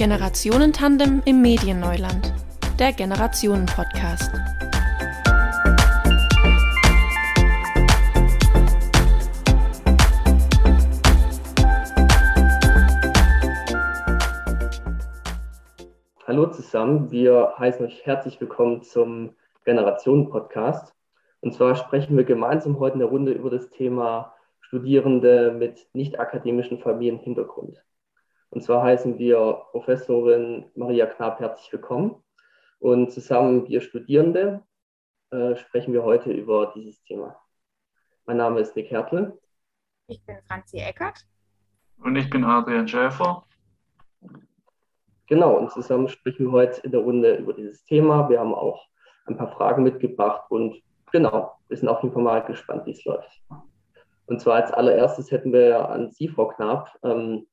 Generationentandem im Medienneuland, der Generationen-Podcast. Hallo zusammen, wir heißen euch herzlich willkommen zum Generationen-Podcast. Und zwar sprechen wir gemeinsam heute in der Runde über das Thema Studierende mit nicht akademischen Familienhintergrund. Und zwar heißen wir Professorin Maria Knapp herzlich willkommen. Und zusammen wir Studierende äh, sprechen wir heute über dieses Thema. Mein Name ist Nick Hertel. Ich bin Franzi Eckert. Und ich bin Adrian Schäfer. Genau, und zusammen sprechen wir heute in der Runde über dieses Thema. Wir haben auch ein paar Fragen mitgebracht und genau, wir sind auf jeden Fall mal gespannt, wie es läuft. Und zwar als allererstes hätten wir an Sie, Frau Knapp, ähm,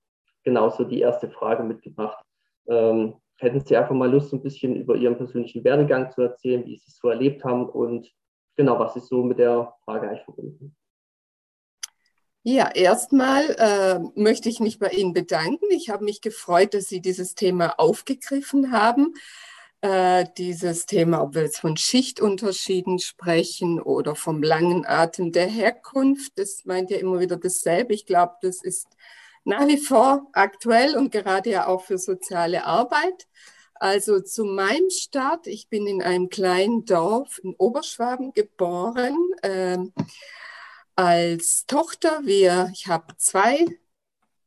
genauso die erste Frage mitgebracht. Ähm, hätten Sie einfach mal Lust, ein bisschen über Ihren persönlichen Werdegang zu erzählen, wie Sie es so erlebt haben und genau, was ist so mit der Frage eigentlich verbunden? Ja, erstmal äh, möchte ich mich bei Ihnen bedanken. Ich habe mich gefreut, dass Sie dieses Thema aufgegriffen haben. Äh, dieses Thema, ob wir jetzt von Schichtunterschieden sprechen oder vom langen Atem der Herkunft, das meint ja immer wieder dasselbe. Ich glaube, das ist nach wie vor aktuell und gerade ja auch für soziale Arbeit. Also zu meinem Start, ich bin in einem kleinen Dorf in Oberschwaben geboren. Äh, als Tochter, wir, ich habe zwei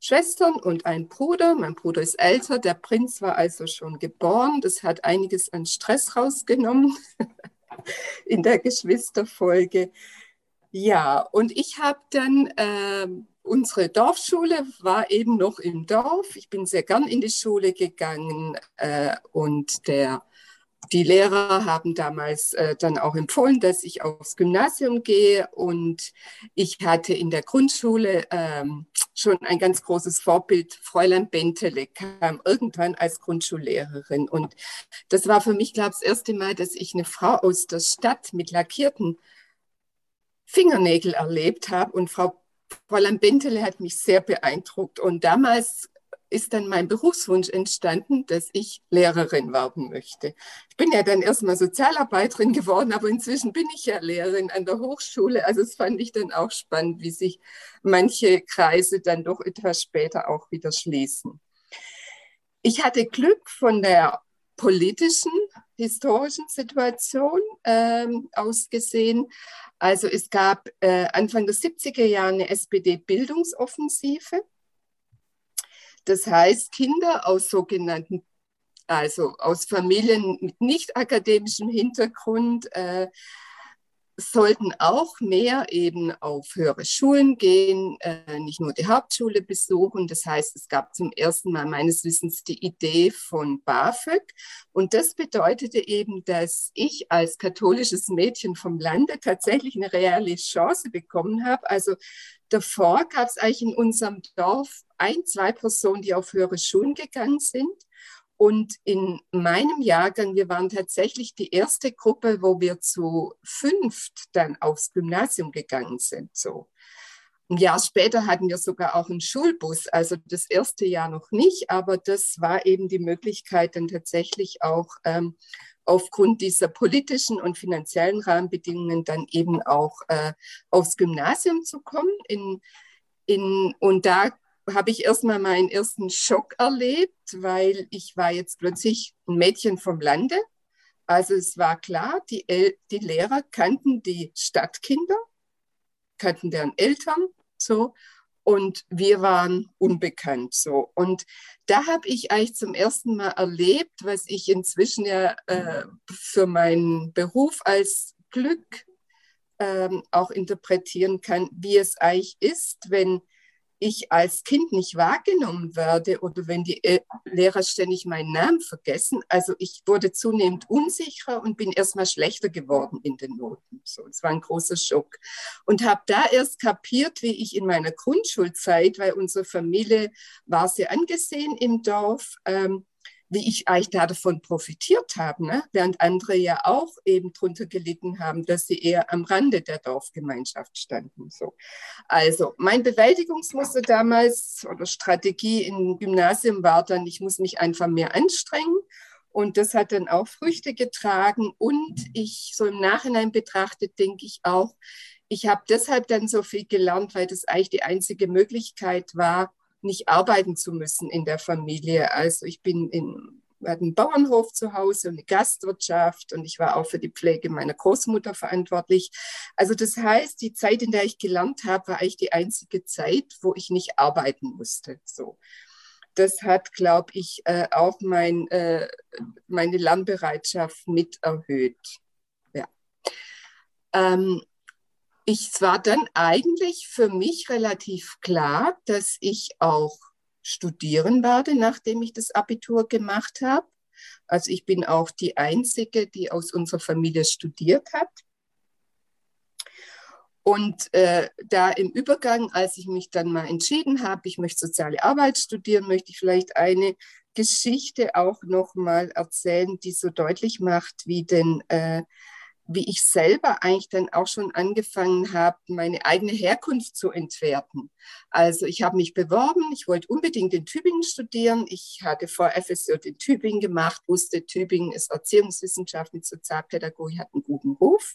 Schwestern und ein Bruder. Mein Bruder ist älter, der Prinz war also schon geboren. Das hat einiges an Stress rausgenommen in der Geschwisterfolge. Ja, und ich habe dann, äh, unsere Dorfschule war eben noch im Dorf. Ich bin sehr gern in die Schule gegangen äh, und der die Lehrer haben damals äh, dann auch empfohlen, dass ich aufs Gymnasium gehe und ich hatte in der Grundschule ähm, schon ein ganz großes Vorbild. Fräulein Bentele kam irgendwann als Grundschullehrerin und das war für mich, glaube ich, das erste Mal, dass ich eine Frau aus der Stadt mit lackierten Fingernägel erlebt habe und Frau Fräulein Bentele hat mich sehr beeindruckt und damals ist dann mein Berufswunsch entstanden, dass ich Lehrerin werden möchte. Ich bin ja dann erstmal Sozialarbeiterin geworden, aber inzwischen bin ich ja Lehrerin an der Hochschule. Also es fand ich dann auch spannend, wie sich manche Kreise dann doch etwas später auch wieder schließen. Ich hatte Glück von der politischen, historischen Situation ähm, aus gesehen. Also es gab äh, Anfang der 70er Jahre eine SPD-Bildungsoffensive das heißt, Kinder aus sogenannten, also aus Familien mit nicht akademischem Hintergrund, äh, sollten auch mehr eben auf höhere Schulen gehen, äh, nicht nur die Hauptschule besuchen. Das heißt, es gab zum ersten Mal meines Wissens die Idee von BAföG. Und das bedeutete eben, dass ich als katholisches Mädchen vom Lande tatsächlich eine reale Chance bekommen habe. Also davor gab es eigentlich in unserem Dorf ein, zwei Personen, die auf höhere Schulen gegangen sind. Und in meinem Jahrgang, wir waren tatsächlich die erste Gruppe, wo wir zu fünft dann aufs Gymnasium gegangen sind. So. Ein Jahr später hatten wir sogar auch einen Schulbus, also das erste Jahr noch nicht, aber das war eben die Möglichkeit, dann tatsächlich auch ähm, aufgrund dieser politischen und finanziellen Rahmenbedingungen dann eben auch äh, aufs Gymnasium zu kommen. In, in, und da habe ich erstmal meinen ersten Schock erlebt, weil ich war jetzt plötzlich ein Mädchen vom Lande. Also es war klar, die, El die Lehrer kannten die Stadtkinder, kannten deren Eltern so und wir waren unbekannt so. Und da habe ich eigentlich zum ersten Mal erlebt, was ich inzwischen ja äh, für meinen Beruf als Glück ähm, auch interpretieren kann, wie es eigentlich ist, wenn ich als Kind nicht wahrgenommen werde oder wenn die Lehrer ständig meinen Namen vergessen. Also ich wurde zunehmend unsicherer und bin erstmal schlechter geworden in den Noten. So, es war ein großer Schock. Und habe da erst kapiert, wie ich in meiner Grundschulzeit, weil unsere Familie war sehr angesehen im Dorf, ähm, wie ich eigentlich da davon profitiert habe, ne? während andere ja auch eben drunter gelitten haben, dass sie eher am Rande der Dorfgemeinschaft standen. So. Also mein Bewältigungsmuster damals oder Strategie im Gymnasium war dann, ich muss mich einfach mehr anstrengen. Und das hat dann auch Früchte getragen. Und ich, so im Nachhinein betrachtet, denke ich auch, ich habe deshalb dann so viel gelernt, weil das eigentlich die einzige Möglichkeit war, nicht arbeiten zu müssen in der Familie. Also ich bin in einen Bauernhof zu Hause und eine Gastwirtschaft und ich war auch für die Pflege meiner Großmutter verantwortlich. Also das heißt, die Zeit, in der ich gelernt habe, war eigentlich die einzige Zeit, wo ich nicht arbeiten musste. So. Das hat, glaube ich, äh, auch mein, äh, meine Lernbereitschaft mit erhöht. Ja. Ähm, ich war dann eigentlich für mich relativ klar, dass ich auch studieren werde, nachdem ich das Abitur gemacht habe. Also ich bin auch die Einzige, die aus unserer Familie studiert hat. Und äh, da im Übergang, als ich mich dann mal entschieden habe, ich möchte soziale Arbeit studieren, möchte ich vielleicht eine Geschichte auch noch mal erzählen, die so deutlich macht, wie denn äh, wie ich selber eigentlich dann auch schon angefangen habe, meine eigene Herkunft zu entwerten. Also ich habe mich beworben, ich wollte unbedingt in Tübingen studieren. Ich hatte vor FSJ in Tübingen gemacht, wusste, Tübingen ist Erziehungswissenschaft mit Sozialpädagogik, hat einen guten Ruf.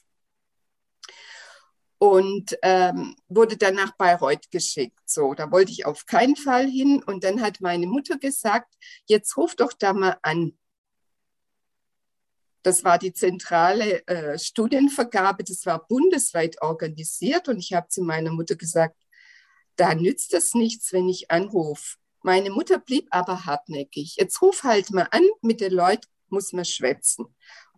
Und ähm, wurde dann nach Bayreuth geschickt. So, da wollte ich auf keinen Fall hin. Und dann hat meine Mutter gesagt, jetzt ruf doch da mal an das war die zentrale äh, Studienvergabe, das war bundesweit organisiert und ich habe zu meiner Mutter gesagt, da nützt es nichts, wenn ich anrufe. Meine Mutter blieb aber hartnäckig. Jetzt ruf halt mal an, mit den Leuten muss man schwätzen.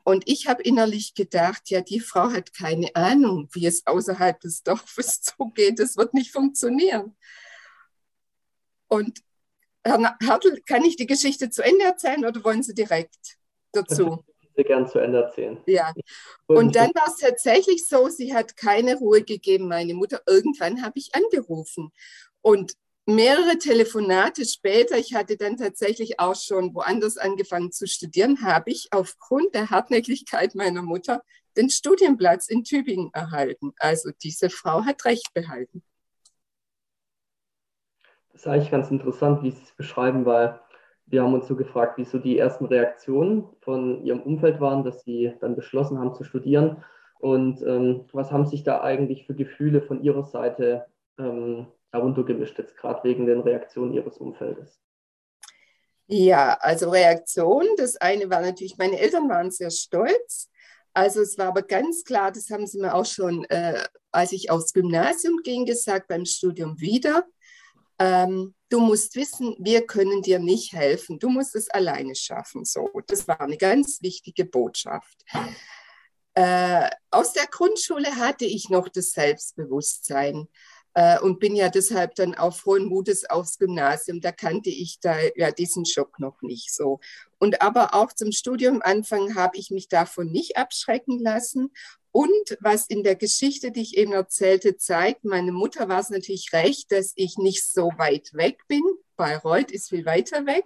Und ich habe innerlich gedacht, ja, die Frau hat keine Ahnung, wie es außerhalb des Dorfes zugeht. Das wird nicht funktionieren. Und Herr Hartl, kann ich die Geschichte zu Ende erzählen oder wollen Sie direkt dazu? sehr gern zu Ende erzählen. Ja. Und dann war es tatsächlich so, sie hat keine Ruhe gegeben, meine Mutter. Irgendwann habe ich angerufen. Und mehrere Telefonate später, ich hatte dann tatsächlich auch schon woanders angefangen zu studieren, habe ich aufgrund der Hartnäckigkeit meiner Mutter den Studienplatz in Tübingen erhalten. Also diese Frau hat Recht behalten. Das ist eigentlich ganz interessant, wie Sie es beschreiben, weil wir haben uns so gefragt, wie so die ersten Reaktionen von Ihrem Umfeld waren, dass Sie dann beschlossen haben zu studieren. Und ähm, was haben sich da eigentlich für Gefühle von Ihrer Seite ähm, heruntergemischt, jetzt gerade wegen den Reaktionen Ihres Umfeldes? Ja, also Reaktion. Das eine war natürlich, meine Eltern waren sehr stolz. Also es war aber ganz klar, das haben sie mir auch schon, äh, als ich aufs Gymnasium ging, gesagt, beim Studium wieder ähm, du musst wissen, wir können dir nicht helfen, du musst es alleine schaffen. So, das war eine ganz wichtige Botschaft. Äh, aus der Grundschule hatte ich noch das Selbstbewusstsein äh, und bin ja deshalb dann auch frohen Mutes aufs Gymnasium. Da kannte ich da ja diesen Schock noch nicht so. Und aber auch zum Studium Anfang habe ich mich davon nicht abschrecken lassen und was in der Geschichte, die ich eben erzählte, zeigt, meine Mutter war es natürlich recht, dass ich nicht so weit weg bin. Bayreuth ist viel weiter weg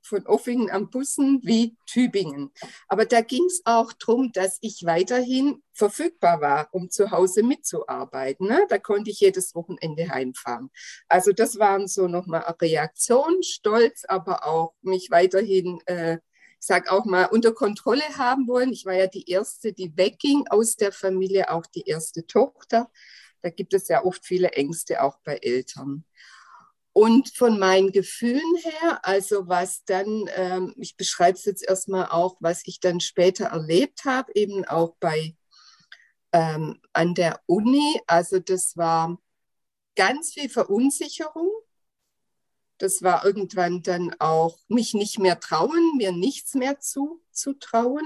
von Offingen am Bussen wie Tübingen. Aber da ging es auch darum, dass ich weiterhin verfügbar war, um zu Hause mitzuarbeiten. Ne? Da konnte ich jedes Wochenende heimfahren. Also das waren so nochmal Reaktionen, Stolz, aber auch mich weiterhin äh, ich sage auch mal, unter Kontrolle haben wollen. Ich war ja die Erste, die wegging aus der Familie, auch die erste Tochter. Da gibt es ja oft viele Ängste auch bei Eltern. Und von meinen Gefühlen her, also was dann, ähm, ich beschreibe es jetzt erstmal auch, was ich dann später erlebt habe, eben auch bei ähm, an der Uni. Also das war ganz viel Verunsicherung das war irgendwann dann auch mich nicht mehr trauen, mir nichts mehr zu, zu trauen.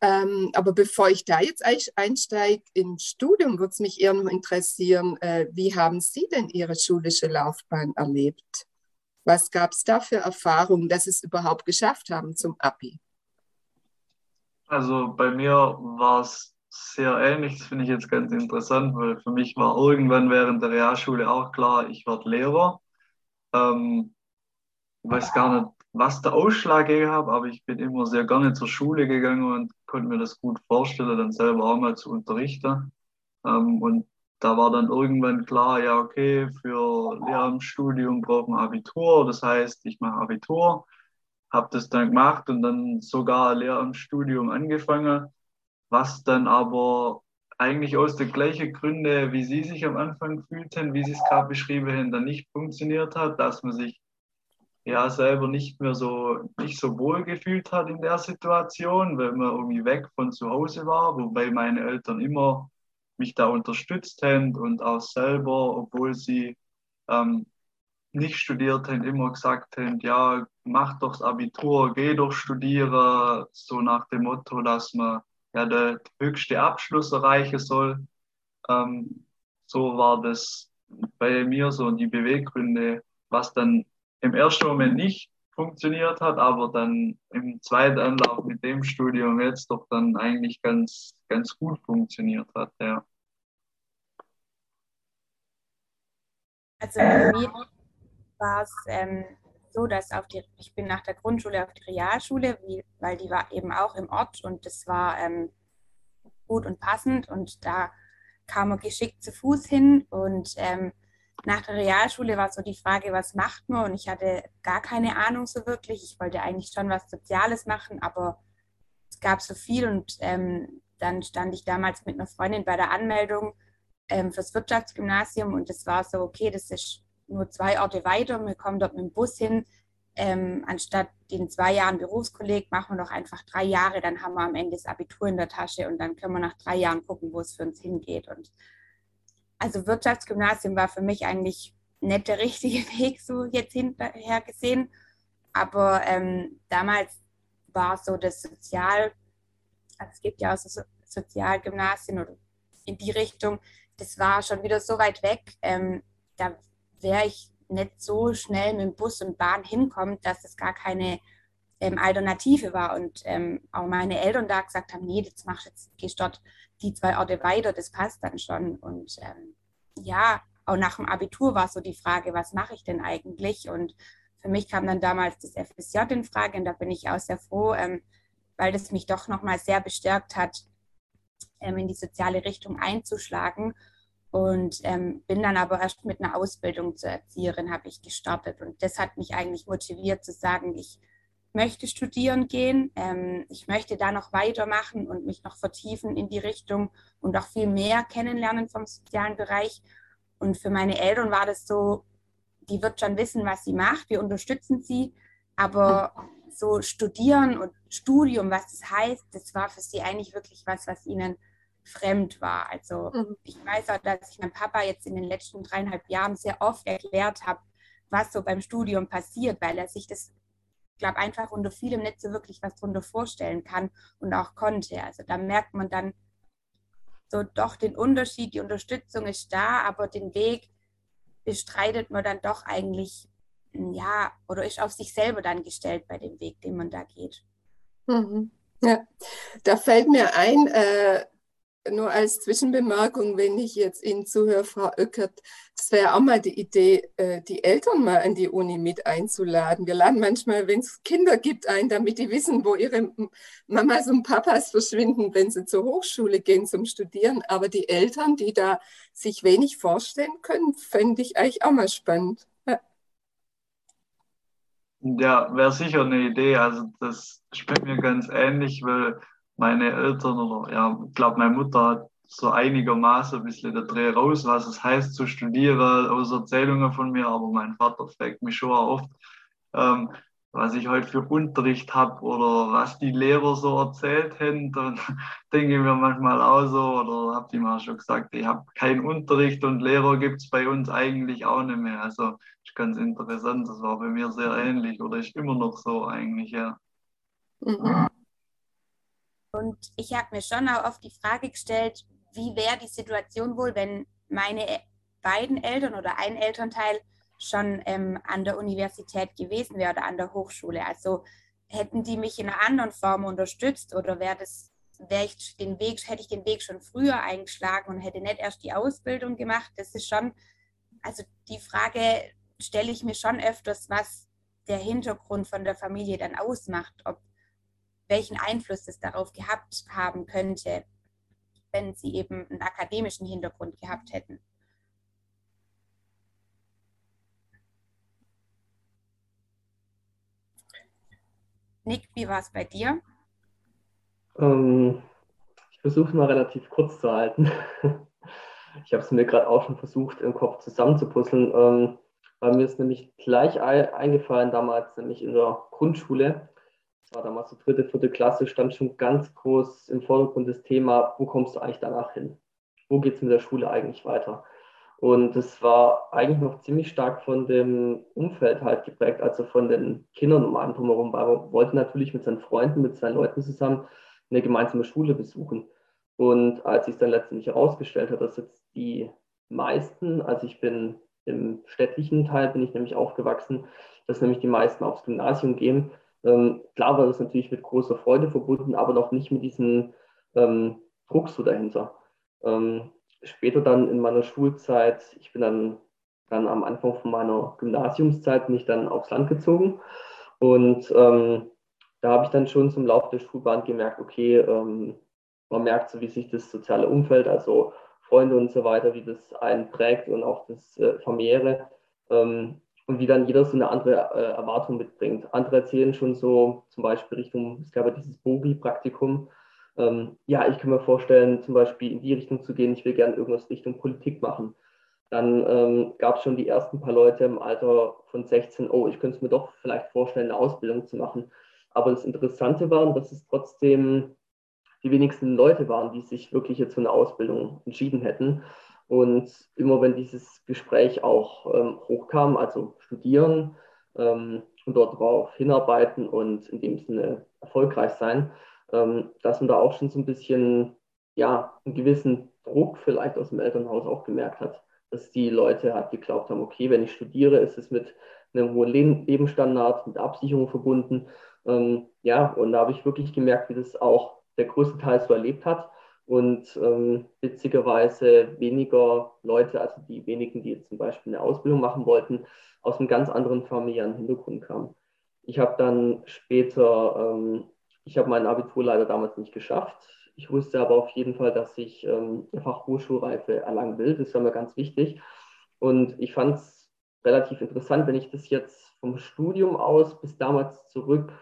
Ähm, aber bevor ich da jetzt einsteige ins Studium, würde es mich eher noch interessieren, äh, wie haben Sie denn Ihre schulische Laufbahn erlebt? Was gab es da für Erfahrungen, dass Sie es überhaupt geschafft haben zum ABI? Also bei mir war es sehr ähnlich, das finde ich jetzt ganz interessant, weil für mich war irgendwann während der Realschule auch klar, ich werde Lehrer. Ähm, ich weiß gar nicht, was der Ausschlag hat, aber ich bin immer sehr gerne zur Schule gegangen und konnte mir das gut vorstellen, dann selber auch mal zu unterrichten. Ähm, und da war dann irgendwann klar, ja, okay, für Lehramtsstudium braucht man Abitur. Das heißt, ich mache Abitur, habe das dann gemacht und dann sogar Lehramtsstudium angefangen, was dann aber eigentlich aus den gleichen Gründen, wie Sie sich am Anfang fühlten, wie Sie es gerade beschrieben haben, dann nicht funktioniert hat, dass man sich ja selber nicht mehr so nicht so wohl gefühlt hat in der Situation, weil man irgendwie weg von zu Hause war, wobei meine Eltern immer mich da unterstützt haben und auch selber, obwohl sie ähm, nicht studiert haben, immer gesagt haben, ja, mach doch das Abitur, geh doch studieren, so nach dem Motto, dass man ja der höchste Abschluss erreichen soll. Ähm, so war das bei mir so die Beweggründe, was dann im ersten Moment nicht funktioniert hat, aber dann im zweiten Anlauf mit dem Studium jetzt doch dann eigentlich ganz, ganz gut funktioniert hat, ja. Also bei mir war es ähm, so, dass auf die, ich bin nach der Grundschule auf die Realschule, wie, weil die war eben auch im Ort und das war ähm, gut und passend und da kam man geschickt zu Fuß hin und ähm, nach der Realschule war so die Frage, was macht man? Und ich hatte gar keine Ahnung so wirklich. Ich wollte eigentlich schon was Soziales machen, aber es gab so viel. Und ähm, dann stand ich damals mit einer Freundin bei der Anmeldung ähm, fürs Wirtschaftsgymnasium und es war so, okay, das ist nur zwei Orte weiter. Wir kommen dort mit dem Bus hin. Ähm, anstatt den zwei Jahren Berufskolleg machen wir doch einfach drei Jahre, dann haben wir am Ende das Abitur in der Tasche und dann können wir nach drei Jahren gucken, wo es für uns hingeht. Und also Wirtschaftsgymnasium war für mich eigentlich nicht der richtige Weg, so jetzt hinterher gesehen. Aber ähm, damals war so das Sozial, also es gibt ja auch so Sozialgymnasien oder in die Richtung, das war schon wieder so weit weg. Ähm, da wäre ich nicht so schnell mit dem Bus und Bahn hinkommen, dass es gar keine ähm, Alternative war. Und ähm, auch meine Eltern da gesagt haben, nee, das machst jetzt, gehst dort die zwei Orte weiter, das passt dann schon. Und ähm, ja, auch nach dem Abitur war so die Frage, was mache ich denn eigentlich? Und für mich kam dann damals das FSJ in Frage und da bin ich auch sehr froh, ähm, weil das mich doch nochmal sehr bestärkt hat, ähm, in die soziale Richtung einzuschlagen. Und ähm, bin dann aber erst mit einer Ausbildung zur Erzieherin habe ich gestartet. Und das hat mich eigentlich motiviert zu sagen, ich möchte studieren gehen. Ähm, ich möchte da noch weitermachen und mich noch vertiefen in die Richtung und auch viel mehr kennenlernen vom sozialen Bereich. Und für meine Eltern war das so, die wird schon wissen, was sie macht. Wir unterstützen sie. Aber so studieren und Studium, was das heißt, das war für sie eigentlich wirklich was, was ihnen fremd war. Also mhm. ich weiß auch, dass ich meinem Papa jetzt in den letzten dreieinhalb Jahren sehr oft erklärt habe, was so beim Studium passiert, weil er sich das ich glaube, einfach unter vielem nicht so wirklich was drunter vorstellen kann und auch konnte. Also da merkt man dann so doch den Unterschied, die Unterstützung ist da, aber den Weg bestreitet man dann doch eigentlich, ja, oder ist auf sich selber dann gestellt bei dem Weg, den man da geht. Mhm. Ja, da fällt mir ein, äh, nur als Zwischenbemerkung, wenn ich jetzt Ihnen zuhöre, Frau Oeckert, das wäre auch mal die Idee, äh, die Eltern mal an die Uni mit einzuladen. Wir laden manchmal, wenn es Kinder gibt, ein, damit die wissen, wo ihre Mamas und Papas verschwinden, wenn sie zur Hochschule gehen zum Studieren. Aber die Eltern, die da sich wenig vorstellen können, fände ich eigentlich auch mal spannend. Ja, ja wäre sicher eine Idee. Also das spielt mir ganz ähnlich, weil meine Eltern oder ja, ich glaube, meine Mutter hat so einigermaßen ein bisschen der Dreh raus, was es heißt zu studieren, aus Erzählungen von mir, aber mein Vater fragt mich schon oft, ähm, was ich heute für Unterricht habe oder was die Lehrer so erzählt haben. Dann denke ich mir manchmal auch so, oder habe ich mal schon gesagt, ich habe keinen Unterricht und Lehrer gibt es bei uns eigentlich auch nicht mehr. Also ist ganz interessant, das war bei mir sehr ähnlich oder ist immer noch so eigentlich, ja. Mhm. Und ich habe mir schon auch oft die Frage gestellt, wie wäre die Situation wohl, wenn meine beiden Eltern oder ein Elternteil schon ähm, an der Universität gewesen wäre oder an der Hochschule. Also hätten die mich in einer anderen Form unterstützt oder wäre das, wäre ich den Weg, hätte ich den Weg schon früher eingeschlagen und hätte nicht erst die Ausbildung gemacht. Das ist schon, also die Frage stelle ich mir schon öfters, was der Hintergrund von der Familie dann ausmacht, ob welchen Einfluss es darauf gehabt haben könnte, wenn sie eben einen akademischen Hintergrund gehabt hätten. Nick, wie war es bei dir? Ähm, ich versuche mal relativ kurz zu halten. ich habe es mir gerade auch schon versucht, im Kopf zusammenzupuzzeln. Ähm, weil mir ist nämlich gleich eingefallen, damals nämlich in der Grundschule. War damals die dritte, vierte Klasse, stand schon ganz groß im Vordergrund das Thema, wo kommst du eigentlich danach hin? Wo geht es mit der Schule eigentlich weiter? Und das war eigentlich noch ziemlich stark von dem Umfeld halt geprägt, also von den Kindern um einen drumherum, weil man wollte natürlich mit seinen Freunden, mit seinen Leuten zusammen eine gemeinsame Schule besuchen. Und als sich dann letztendlich herausgestellt hat, dass jetzt die meisten, also ich bin im städtlichen Teil, bin ich nämlich aufgewachsen, dass nämlich die meisten aufs Gymnasium gehen. Ähm, klar war das natürlich mit großer Freude verbunden, aber noch nicht mit diesem ähm, Druck so dahinter. Ähm, später dann in meiner Schulzeit, ich bin dann, dann am Anfang von meiner Gymnasiumszeit, bin dann aufs Land gezogen und ähm, da habe ich dann schon zum Laufe der Schulbahn gemerkt, okay, ähm, man merkt so, wie sich das soziale Umfeld, also Freunde und so weiter, wie das einen prägt und auch das äh, familiäre ähm, und wie dann jeder so eine andere äh, Erwartung mitbringt. Andere erzählen schon so zum Beispiel Richtung, es gab ja dieses Bogi-Praktikum, ähm, ja, ich kann mir vorstellen, zum Beispiel in die Richtung zu gehen, ich will gerne irgendwas Richtung Politik machen. Dann ähm, gab es schon die ersten paar Leute im Alter von 16, oh, ich könnte es mir doch vielleicht vorstellen, eine Ausbildung zu machen. Aber das Interessante war, dass es trotzdem die wenigsten Leute waren, die sich wirklich jetzt für eine Ausbildung entschieden hätten. Und immer wenn dieses Gespräch auch ähm, hochkam, also studieren ähm, und dort darauf hinarbeiten und in dem Sinne erfolgreich sein, ähm, dass man da auch schon so ein bisschen, ja, einen gewissen Druck vielleicht aus dem Elternhaus auch gemerkt hat, dass die Leute halt geglaubt haben, okay, wenn ich studiere, ist es mit einem hohen Lebensstandard, mit Absicherung verbunden. Ähm, ja, und da habe ich wirklich gemerkt, wie das auch der größte Teil so erlebt hat und ähm, witzigerweise weniger Leute, also die wenigen, die jetzt zum Beispiel eine Ausbildung machen wollten, aus einem ganz anderen familiären Hintergrund kamen. Ich habe dann später ähm, ich habe mein Abitur leider damals nicht geschafft. Ich wusste aber auf jeden Fall, dass ich ähm, Fachhochschulreife erlangen will. Das war mir ganz wichtig. Und ich fand es relativ interessant, wenn ich das jetzt vom Studium aus bis damals zurück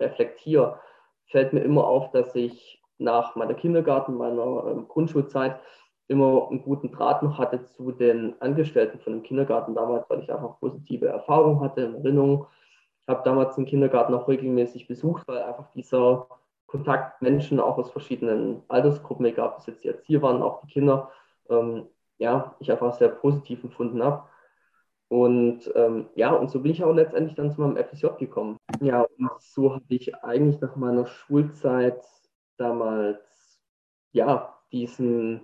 reflektiere, fällt mir immer auf, dass ich nach meiner Kindergarten, meiner ähm, Grundschulzeit immer einen guten Draht noch hatte zu den Angestellten von dem Kindergarten damals, weil ich einfach positive Erfahrungen hatte, in Erinnerung habe damals den Kindergarten auch regelmäßig besucht, weil einfach dieser Kontakt Menschen auch aus verschiedenen Altersgruppen, egal ob es jetzt die Erzieher waren, auch die Kinder, ähm, ja, ich einfach sehr positiv empfunden habe. Und ähm, ja, und so bin ich auch letztendlich dann zu meinem FSJ gekommen. Ja, und so habe ich eigentlich nach meiner Schulzeit damals, ja, diesen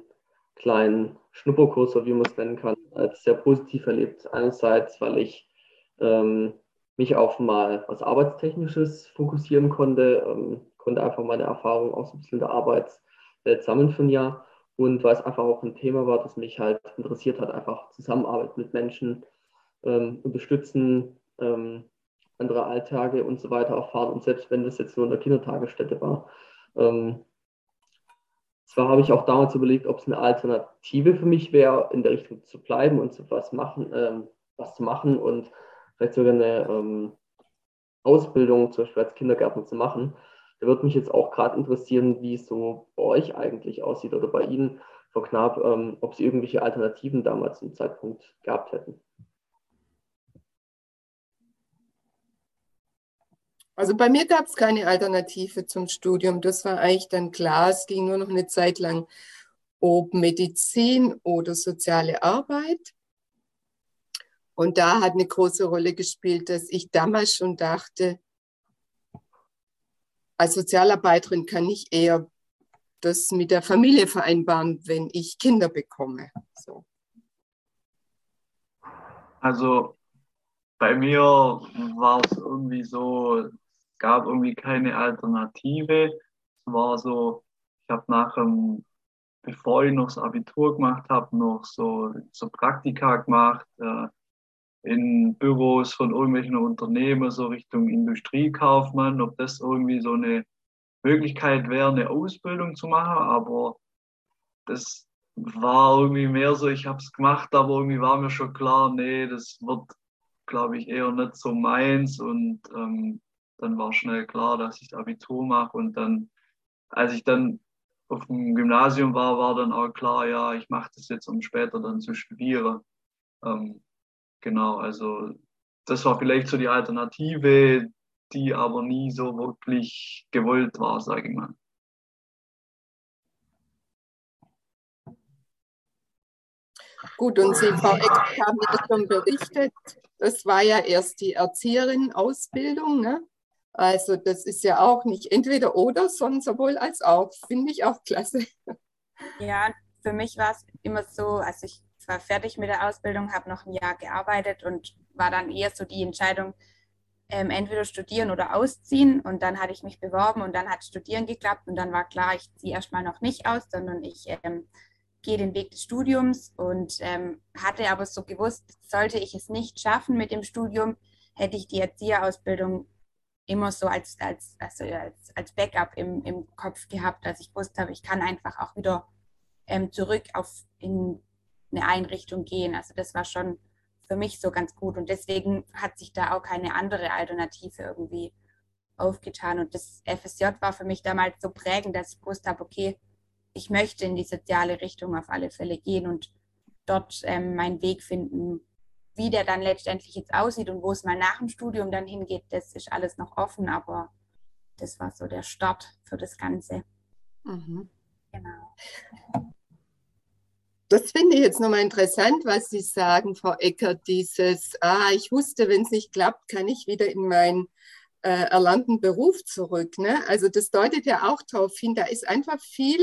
kleinen Schnupperkurs, wie man es nennen kann, als sehr positiv erlebt. Einerseits, weil ich ähm, mich auf mal was Arbeitstechnisches fokussieren konnte, ähm, konnte einfach meine Erfahrung aus ein bisschen der Arbeitswelt sammeln für ein Jahr und weil es einfach auch ein Thema war, das mich halt interessiert hat, einfach Zusammenarbeit mit Menschen, ähm, unterstützen, ähm, andere Alltage und so weiter erfahren und selbst wenn das jetzt nur in der Kindertagesstätte war. Ähm, zwar habe ich auch damals überlegt, ob es eine Alternative für mich wäre, in der Richtung zu bleiben und so was machen, ähm, was zu machen und vielleicht sogar eine ähm, Ausbildung zum Beispiel als Kindergärtner zu machen. Da würde mich jetzt auch gerade interessieren, wie es so bei euch eigentlich aussieht oder bei Ihnen, Frau Knapp, ähm, ob Sie irgendwelche Alternativen damals zum Zeitpunkt gehabt hätten. Also bei mir gab es keine Alternative zum Studium. Das war eigentlich dann klar. Es ging nur noch eine Zeit lang ob Medizin oder soziale Arbeit. Und da hat eine große Rolle gespielt, dass ich damals schon dachte, als Sozialarbeiterin kann ich eher das mit der Familie vereinbaren, wenn ich Kinder bekomme. So. Also bei mir war es irgendwie so, gab irgendwie keine Alternative. Es war so, ich habe nach dem, bevor ich noch das Abitur gemacht habe, noch so, so Praktika gemacht. Äh, in Büros von irgendwelchen Unternehmen, so Richtung Industriekaufmann, ob das irgendwie so eine Möglichkeit wäre, eine Ausbildung zu machen. Aber das war irgendwie mehr so, ich habe es gemacht, aber irgendwie war mir schon klar, nee, das wird, glaube ich, eher nicht so meins. Und ähm, dann war schnell klar, dass ich das Abitur mache. Und dann, als ich dann auf dem Gymnasium war, war dann auch klar, ja, ich mache das jetzt, um später dann zu studieren. Ähm, genau, also das war vielleicht so die Alternative, die aber nie so wirklich gewollt war, sage ich mal. Gut, und Sie, Frau Eck, haben ja schon berichtet, das war ja erst die Erzieherinnen-Ausbildung. Ne? Also das ist ja auch nicht entweder oder, sondern sowohl als auch. Finde ich auch klasse. Ja, für mich war es immer so, also ich war fertig mit der Ausbildung, habe noch ein Jahr gearbeitet und war dann eher so die Entscheidung, ähm, entweder studieren oder ausziehen. Und dann hatte ich mich beworben und dann hat Studieren geklappt und dann war klar, ich ziehe erstmal noch nicht aus, sondern ich ähm, gehe den Weg des Studiums und ähm, hatte aber so gewusst, sollte ich es nicht schaffen mit dem Studium, hätte ich die Erzieherausbildung immer so als, als, also als, als Backup im, im Kopf gehabt, dass ich wusste, ich kann einfach auch wieder ähm, zurück auf in eine Einrichtung gehen. Also das war schon für mich so ganz gut und deswegen hat sich da auch keine andere Alternative irgendwie aufgetan. Und das FSJ war für mich damals so prägend, dass ich gewusst habe, okay, ich möchte in die soziale Richtung auf alle Fälle gehen und dort ähm, meinen Weg finden, wie der dann letztendlich jetzt aussieht und wo es mal nach dem Studium dann hingeht, das ist alles noch offen, aber das war so der Start für das Ganze. Mhm. Genau. Das finde ich jetzt nochmal interessant, was Sie sagen, Frau Eckert, dieses, ah, ich wusste, wenn es nicht klappt, kann ich wieder in meinen äh, erlernten Beruf zurück. Ne? Also das deutet ja auch darauf hin, da ist einfach viel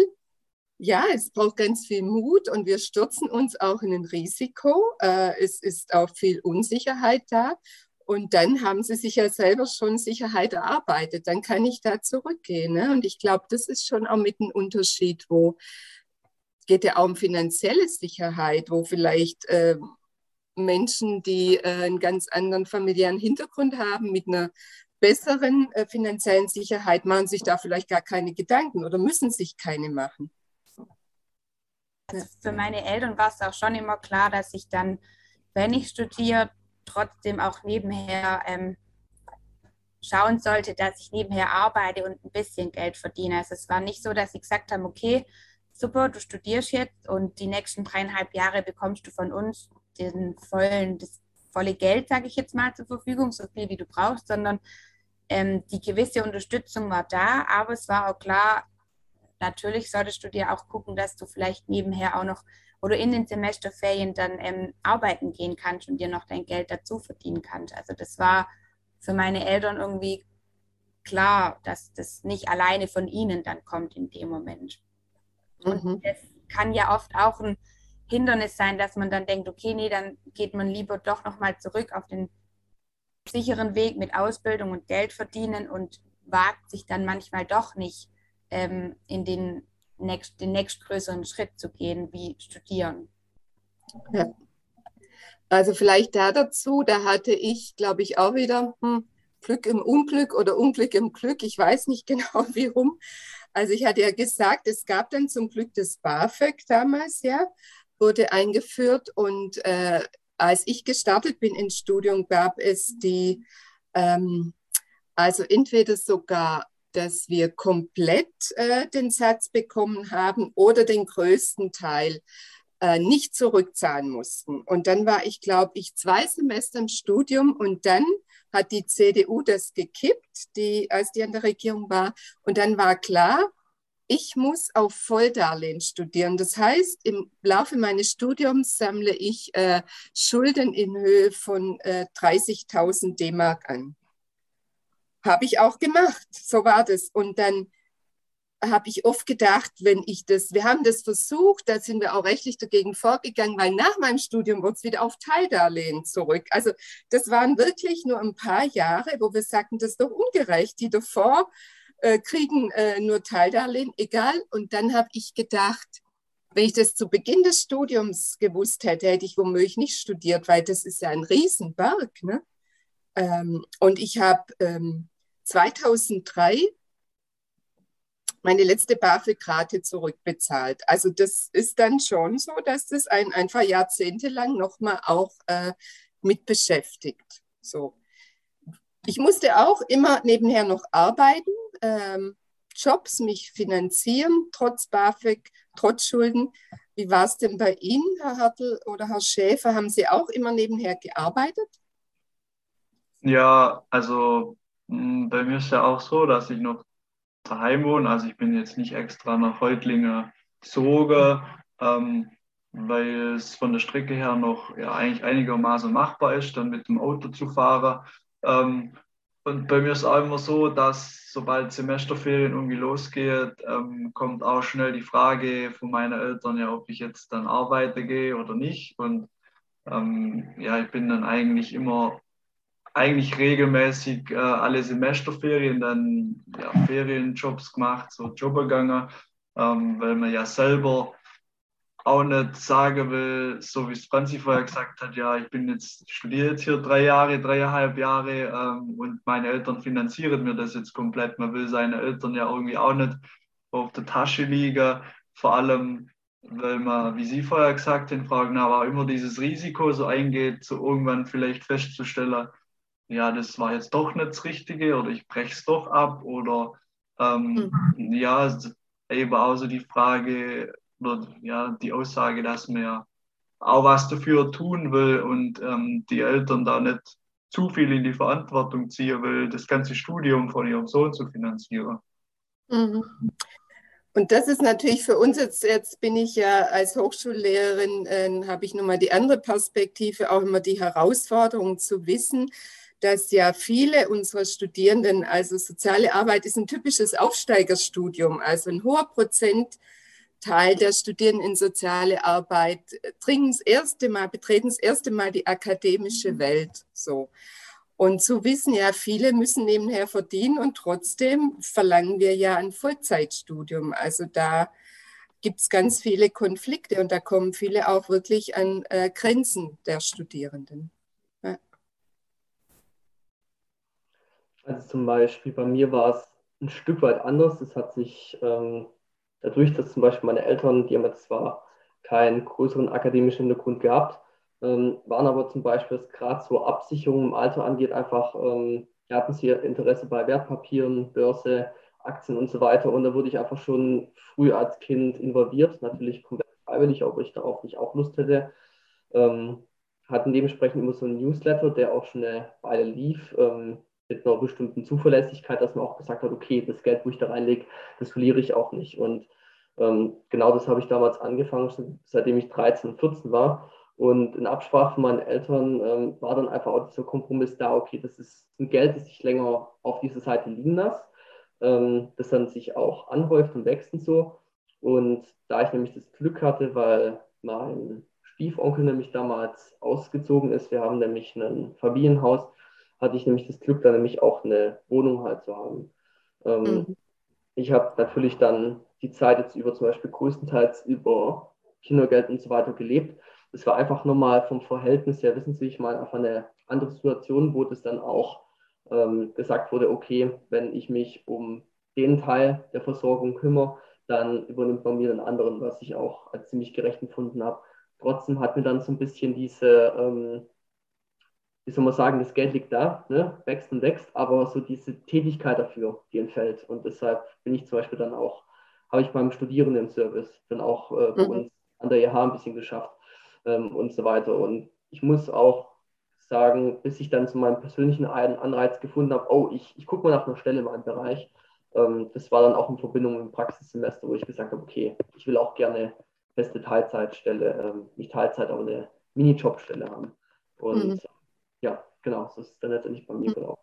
ja, es braucht ganz viel Mut und wir stürzen uns auch in ein Risiko. Äh, es ist auch viel Unsicherheit da. Und dann haben sie sich ja selber schon Sicherheit erarbeitet. Dann kann ich da zurückgehen. Ne? Und ich glaube, das ist schon auch mit einem Unterschied, wo geht ja auch um finanzielle Sicherheit, wo vielleicht äh, Menschen, die äh, einen ganz anderen familiären Hintergrund haben, mit einer besseren äh, finanziellen Sicherheit, machen sich da vielleicht gar keine Gedanken oder müssen sich keine machen. Also für meine Eltern war es auch schon immer klar, dass ich dann, wenn ich studiere, trotzdem auch nebenher ähm, schauen sollte, dass ich nebenher arbeite und ein bisschen Geld verdiene. Also es war nicht so, dass sie gesagt haben, okay, super, du studierst jetzt und die nächsten dreieinhalb Jahre bekommst du von uns den vollen, das volle Geld, sage ich jetzt mal, zur Verfügung, so viel wie du brauchst, sondern ähm, die gewisse Unterstützung war da, aber es war auch klar, natürlich solltest du dir auch gucken, dass du vielleicht nebenher auch noch oder in den Semesterferien dann ähm, arbeiten gehen kannst und dir noch dein Geld dazu verdienen kannst. Also das war für meine Eltern irgendwie klar, dass das nicht alleine von ihnen dann kommt in dem Moment. Und mhm. das kann ja oft auch ein Hindernis sein, dass man dann denkt, okay, nee, dann geht man lieber doch nochmal zurück auf den sicheren Weg mit Ausbildung und Geld verdienen und wagt sich dann manchmal doch nicht ähm, in den, nächst, den nächstgrößeren Schritt zu gehen, wie studieren. Ja. Also vielleicht da dazu, da hatte ich, glaube ich, auch wieder hm, Glück im Unglück oder Unglück im Glück. Ich weiß nicht genau, wie rum. Also ich hatte ja gesagt, es gab dann zum Glück das BAföG damals, ja, wurde eingeführt und äh, als ich gestartet bin ins Studium, gab es die, ähm, also entweder sogar dass wir komplett äh, den Satz bekommen haben oder den größten Teil äh, nicht zurückzahlen mussten. Und dann war ich, glaube ich, zwei Semester im Studium und dann hat die CDU das gekippt, die, als die an der Regierung war. Und dann war klar, ich muss auf Volldarlehen studieren. Das heißt, im Laufe meines Studiums sammle ich äh, Schulden in Höhe von äh, 30.000 D-Mark an. Habe ich auch gemacht, so war das. Und dann habe ich oft gedacht, wenn ich das, wir haben das versucht, da sind wir auch rechtlich dagegen vorgegangen, weil nach meinem Studium wurde es wieder auf Teildarlehen zurück. Also das waren wirklich nur ein paar Jahre, wo wir sagten, das ist doch ungerecht. Die davor äh, kriegen äh, nur Teildarlehen, egal. Und dann habe ich gedacht, wenn ich das zu Beginn des Studiums gewusst hätte, hätte ich womöglich nicht studiert, weil das ist ja ein Riesenberg. Ne? Ähm, und ich habe ähm, 2003 meine letzte BAföG-Rate zurückbezahlt. Also das ist dann schon so, dass das ein einfach jahrzehntelang nochmal auch äh, mit beschäftigt. So. Ich musste auch immer nebenher noch arbeiten, ähm, Jobs, mich finanzieren, trotz BAföG, trotz Schulden. Wie war es denn bei Ihnen, Herr Hartl oder Herr Schäfer? Haben Sie auch immer nebenher gearbeitet? Ja, also hm, bei mir ist ja auch so, dass ich noch daheim wohne. Also ich bin jetzt nicht extra nach Reutlingen gezogen, ähm, weil es von der Strecke her noch ja, eigentlich einigermaßen machbar ist, dann mit dem Auto zu fahren. Ähm, und bei mir ist auch immer so, dass sobald Semesterferien irgendwie losgeht, ähm, kommt auch schnell die Frage von meinen Eltern, ja, ob ich jetzt dann arbeiten gehe oder nicht. Und ähm, ja, ich bin dann eigentlich immer eigentlich regelmäßig äh, alle Semesterferien dann ja, Ferienjobs gemacht, so Jobberganger, ähm, weil man ja selber auch nicht sagen will, so wie es Franzi vorher gesagt hat, ja, ich bin jetzt studiert hier drei Jahre, dreieinhalb Jahre ähm, und meine Eltern finanzieren mir das jetzt komplett. Man will seine Eltern ja irgendwie auch nicht auf der Tasche liegen, vor allem weil man, wie Sie vorher gesagt haben, Frau Gnaber, immer dieses Risiko so eingeht, so irgendwann vielleicht festzustellen, ja, das war jetzt doch nicht das Richtige oder ich breche es doch ab oder ähm, mhm. ja, eben auch so die Frage oder ja, die Aussage, dass man ja auch was dafür tun will und ähm, die Eltern da nicht zu viel in die Verantwortung ziehen will, das ganze Studium von ihrem Sohn zu finanzieren. Mhm. Und das ist natürlich für uns jetzt, jetzt bin ich ja als Hochschullehrerin, äh, habe ich nochmal die andere Perspektive, auch immer die Herausforderung zu wissen, dass ja viele unserer Studierenden, also soziale Arbeit ist ein typisches Aufsteigerstudium, also ein hoher Prozentteil der Studierenden in soziale Arbeit dringen das erste Mal, betreten das erste Mal die akademische Welt. So. Und so wissen ja viele, müssen nebenher verdienen und trotzdem verlangen wir ja ein Vollzeitstudium. Also da gibt es ganz viele Konflikte und da kommen viele auch wirklich an äh, Grenzen der Studierenden. Also zum Beispiel bei mir war es ein Stück weit anders. Das hat sich ähm, dadurch, dass zum Beispiel meine Eltern, die haben jetzt zwar keinen größeren akademischen Hintergrund gehabt, ähm, waren aber zum Beispiel, was gerade so Absicherung im Alter angeht, einfach, ähm, hatten sie Interesse bei Wertpapieren, Börse, Aktien und so weiter. Und da wurde ich einfach schon früh als Kind involviert, natürlich komplett freiwillig, ob ich darauf nicht auch Lust hätte. Ähm, hatten dementsprechend immer so einen Newsletter, der auch schon eine Weile lief. Ähm, mit einer bestimmten Zuverlässigkeit, dass man auch gesagt hat, okay, das Geld, wo ich da reinlege, das verliere ich auch nicht. Und ähm, genau das habe ich damals angefangen, seitdem ich 13, 14 war. Und in Absprache von meinen Eltern ähm, war dann einfach auch dieser Kompromiss da, okay, das ist ein Geld, das ich länger auf dieser Seite liegen lasse, ähm, das dann sich auch anhäuft und wächst und so. Und da ich nämlich das Glück hatte, weil mein Stiefonkel nämlich damals ausgezogen ist, wir haben nämlich ein Familienhaus, hatte ich nämlich das Glück, dann nämlich auch eine Wohnung halt zu haben. Ähm, mhm. Ich habe natürlich dann die Zeit jetzt über zum Beispiel größtenteils über Kindergeld und so weiter gelebt. Es war einfach nochmal vom Verhältnis her, wissen Sie, ich meine, einfach eine andere Situation, wo das dann auch ähm, gesagt wurde, okay, wenn ich mich um den Teil der Versorgung kümmere, dann übernimmt man mir den anderen, was ich auch als ziemlich gerecht empfunden habe. Trotzdem hat mir dann so ein bisschen diese ähm, wie soll man sagen, das Geld liegt da, ne? wächst und wächst, aber so diese Tätigkeit dafür, die entfällt. Und deshalb bin ich zum Beispiel dann auch, habe ich beim Studierendenservice dann auch äh, bei mhm. uns an der IH ein bisschen geschafft ähm, und so weiter. Und ich muss auch sagen, bis ich dann zu meinem persönlichen Anreiz gefunden habe, oh, ich, ich gucke mal nach einer Stelle in meinem Bereich. Ähm, das war dann auch in Verbindung mit dem Praxissemester, wo ich gesagt habe, okay, ich will auch gerne feste Teilzeitstelle, ähm, nicht Teilzeit, aber eine Minijobstelle haben. Und mhm ja, genau, so ist es dann letztendlich bei mir gelaufen.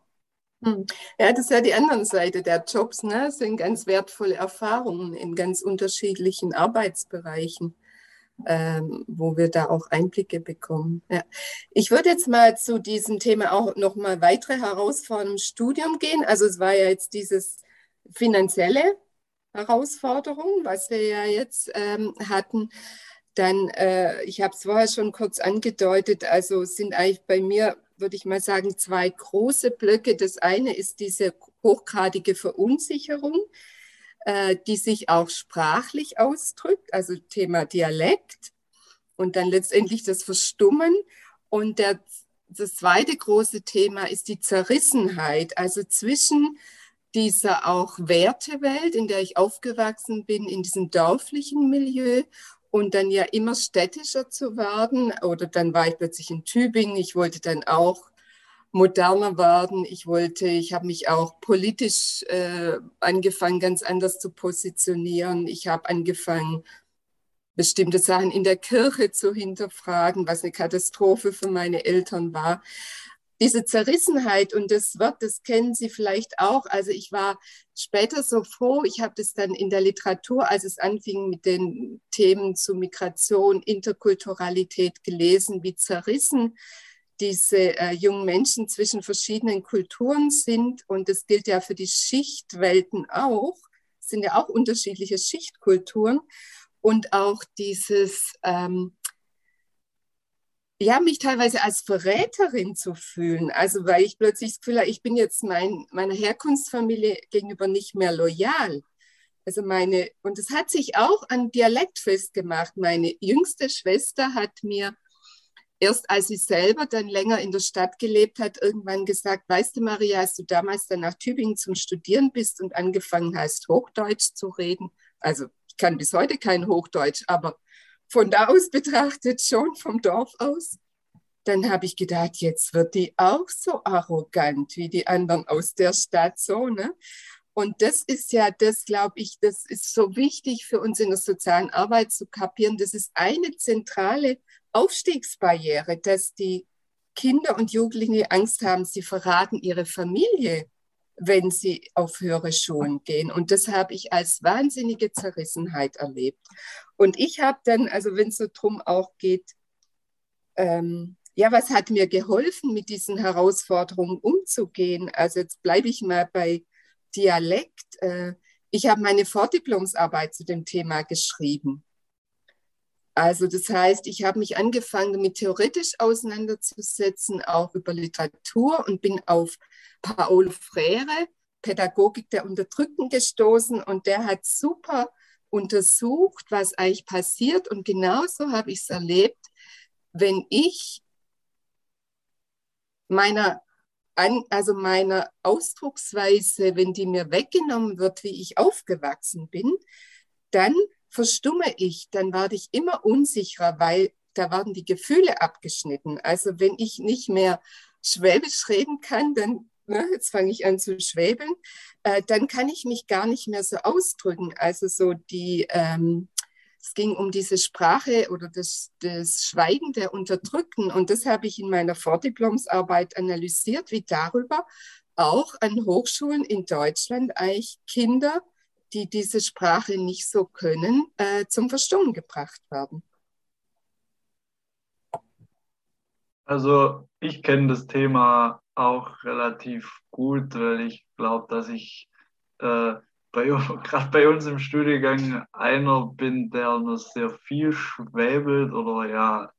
Hm. Ja, das ist ja die andere Seite der Jobs, ne? Das sind ganz wertvolle Erfahrungen in ganz unterschiedlichen Arbeitsbereichen, ähm, wo wir da auch Einblicke bekommen. Ja. Ich würde jetzt mal zu diesem Thema auch noch mal weitere Herausforderungen im Studium gehen. Also es war ja jetzt dieses finanzielle, Herausforderung, was wir ja jetzt ähm, hatten. Dann, äh, ich habe es vorher schon kurz angedeutet, also sind eigentlich bei mir, würde ich mal sagen, zwei große Blöcke. Das eine ist diese hochgradige Verunsicherung, äh, die sich auch sprachlich ausdrückt, also Thema Dialekt und dann letztendlich das Verstummen. Und der, das zweite große Thema ist die Zerrissenheit, also zwischen dieser auch Wertewelt, in der ich aufgewachsen bin, in diesem dörflichen Milieu und dann ja immer städtischer zu werden. Oder dann war ich plötzlich in Tübingen. Ich wollte dann auch moderner werden. Ich wollte, ich habe mich auch politisch äh, angefangen, ganz anders zu positionieren. Ich habe angefangen, bestimmte Sachen in der Kirche zu hinterfragen, was eine Katastrophe für meine Eltern war diese Zerrissenheit und das Wort, das kennen Sie vielleicht auch. Also ich war später so froh, ich habe das dann in der Literatur, als es anfing mit den Themen zu Migration, Interkulturalität gelesen, wie zerrissen diese äh, jungen Menschen zwischen verschiedenen Kulturen sind. Und das gilt ja für die Schichtwelten auch, es sind ja auch unterschiedliche Schichtkulturen. Und auch dieses ähm, ja, mich teilweise als Verräterin zu fühlen. Also weil ich plötzlich das Gefühl habe, ich bin jetzt mein, meiner Herkunftsfamilie gegenüber nicht mehr loyal. Also meine, und es hat sich auch an Dialekt festgemacht. Meine jüngste Schwester hat mir erst als sie selber dann länger in der Stadt gelebt hat, irgendwann gesagt, weißt du, Maria, als du damals dann nach Tübingen zum Studieren bist und angefangen hast, Hochdeutsch zu reden, also ich kann bis heute kein Hochdeutsch, aber von da aus betrachtet schon vom Dorf aus. Dann habe ich gedacht, jetzt wird die auch so arrogant wie die anderen aus der Stadt so, ne? Und das ist ja, das glaube ich, das ist so wichtig für uns in der sozialen Arbeit zu kapieren. Das ist eine zentrale Aufstiegsbarriere, dass die Kinder und Jugendliche Angst haben, sie verraten ihre Familie wenn sie auf höhere Schulen gehen. Und das habe ich als wahnsinnige Zerrissenheit erlebt. Und ich habe dann, also wenn es so drum auch geht, ähm, ja, was hat mir geholfen, mit diesen Herausforderungen umzugehen? Also jetzt bleibe ich mal bei Dialekt. Äh, ich habe meine Vordiplomsarbeit zu dem Thema geschrieben. Also das heißt, ich habe mich angefangen, damit theoretisch auseinanderzusetzen, auch über Literatur und bin auf Paul Frere, Pädagogik der Unterdrückten, gestoßen und der hat super untersucht, was eigentlich passiert. Und genauso habe ich es erlebt, wenn ich meiner also meiner Ausdrucksweise, wenn die mir weggenommen wird, wie ich aufgewachsen bin, dann verstumme ich, dann werde ich immer unsicherer, weil da werden die Gefühle abgeschnitten. Also wenn ich nicht mehr Schwäbisch reden kann, dann, ne, jetzt fange ich an zu schwäbeln, äh, dann kann ich mich gar nicht mehr so ausdrücken. Also so die, ähm, es ging um diese Sprache oder das, das Schweigen der Unterdrückten. Und das habe ich in meiner Vordiplomsarbeit analysiert, wie darüber auch an Hochschulen in Deutschland eigentlich Kinder die diese Sprache nicht so können, äh, zum Verstummen gebracht werden? Also ich kenne das Thema auch relativ gut, weil ich glaube, dass ich äh, gerade bei uns im Studiengang einer bin, der noch sehr viel schwäbelt oder ja,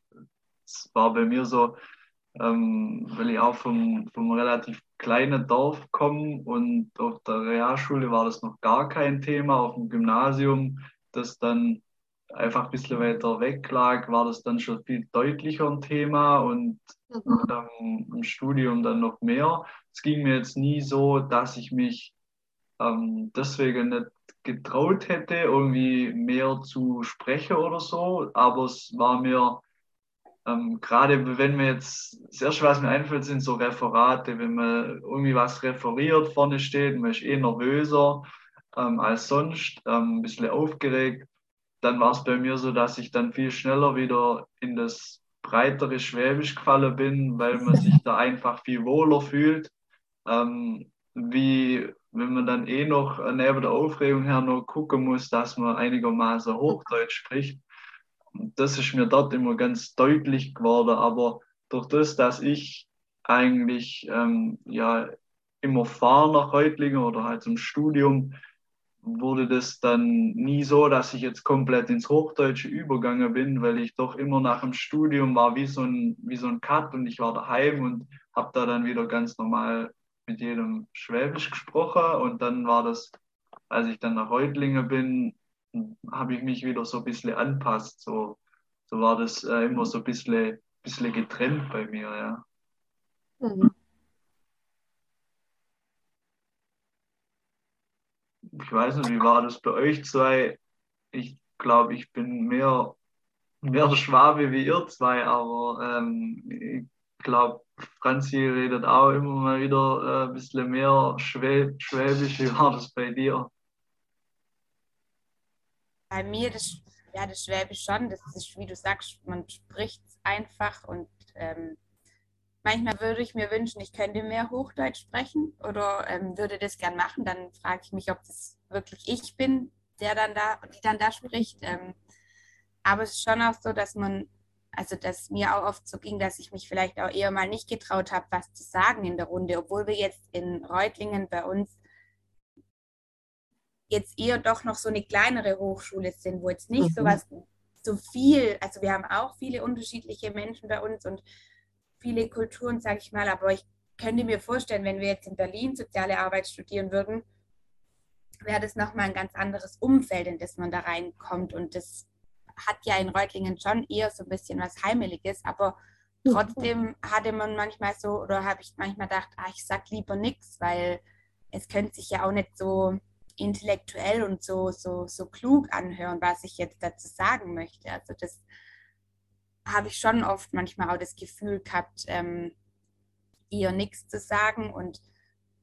es war bei mir so, ähm, weil ich auch vom, vom relativ kleinen Dorf komme und auf der Realschule war das noch gar kein Thema. Auf dem Gymnasium, das dann einfach ein bisschen weiter weg lag, war das dann schon viel deutlicher ein Thema und mhm. im Studium dann noch mehr. Es ging mir jetzt nie so, dass ich mich ähm, deswegen nicht getraut hätte, irgendwie mehr zu sprechen oder so, aber es war mir ähm, gerade wenn mir jetzt, das erste, was mir einfällt, sind so Referate, wenn man irgendwie was referiert, vorne steht, man ist eh nervöser ähm, als sonst, ähm, ein bisschen aufgeregt, dann war es bei mir so, dass ich dann viel schneller wieder in das breitere Schwäbisch gefallen bin, weil man sich da einfach viel wohler fühlt, ähm, wie wenn man dann eh noch neben der Aufregung her noch gucken muss, dass man einigermaßen Hochdeutsch spricht das ist mir dort immer ganz deutlich geworden. Aber durch das, dass ich eigentlich ähm, ja immer fahre nach Reutlingen oder halt zum Studium, wurde das dann nie so, dass ich jetzt komplett ins Hochdeutsche übergegangen bin, weil ich doch immer nach dem Studium war wie so ein, wie so ein Cut und ich war daheim und habe da dann wieder ganz normal mit jedem Schwäbisch gesprochen und dann war das, als ich dann nach Reutlingen bin, habe ich mich wieder so ein bisschen anpasst. So, so war das äh, immer so ein bisschen, bisschen getrennt bei mir, ja. Mhm. Ich weiß nicht, wie war das bei euch zwei? Ich glaube, ich bin mehr, mehr Schwabe wie ihr zwei, aber ähm, ich glaube, Franzi redet auch immer mal wieder äh, ein bisschen mehr Schwäb Schwäbisch. Wie war das bei dir? Bei mir, das, ja, das Schwäbisch schon. Das ist, wie du sagst, man spricht es einfach und ähm, manchmal würde ich mir wünschen, ich könnte mehr Hochdeutsch sprechen oder ähm, würde das gern machen. Dann frage ich mich, ob das wirklich ich bin, der dann da, die dann da spricht. Ähm, aber es ist schon auch so, dass man also dass mir auch oft so ging, dass ich mich vielleicht auch eher mal nicht getraut habe, was zu sagen in der Runde, obwohl wir jetzt in Reutlingen bei uns jetzt eher doch noch so eine kleinere Hochschule sind, wo jetzt nicht mhm. so was so viel, also wir haben auch viele unterschiedliche Menschen bei uns und viele Kulturen, sage ich mal, aber ich könnte mir vorstellen, wenn wir jetzt in Berlin soziale Arbeit studieren würden, wäre das nochmal ein ganz anderes Umfeld, in das man da reinkommt und das hat ja in Reutlingen schon eher so ein bisschen was Heimeliges, aber mhm. trotzdem hatte man manchmal so, oder habe ich manchmal gedacht, ah, ich sag lieber nichts, weil es könnte sich ja auch nicht so intellektuell und so, so, so klug anhören, was ich jetzt dazu sagen möchte. Also das habe ich schon oft manchmal auch das Gefühl gehabt, ähm, eher nichts zu sagen und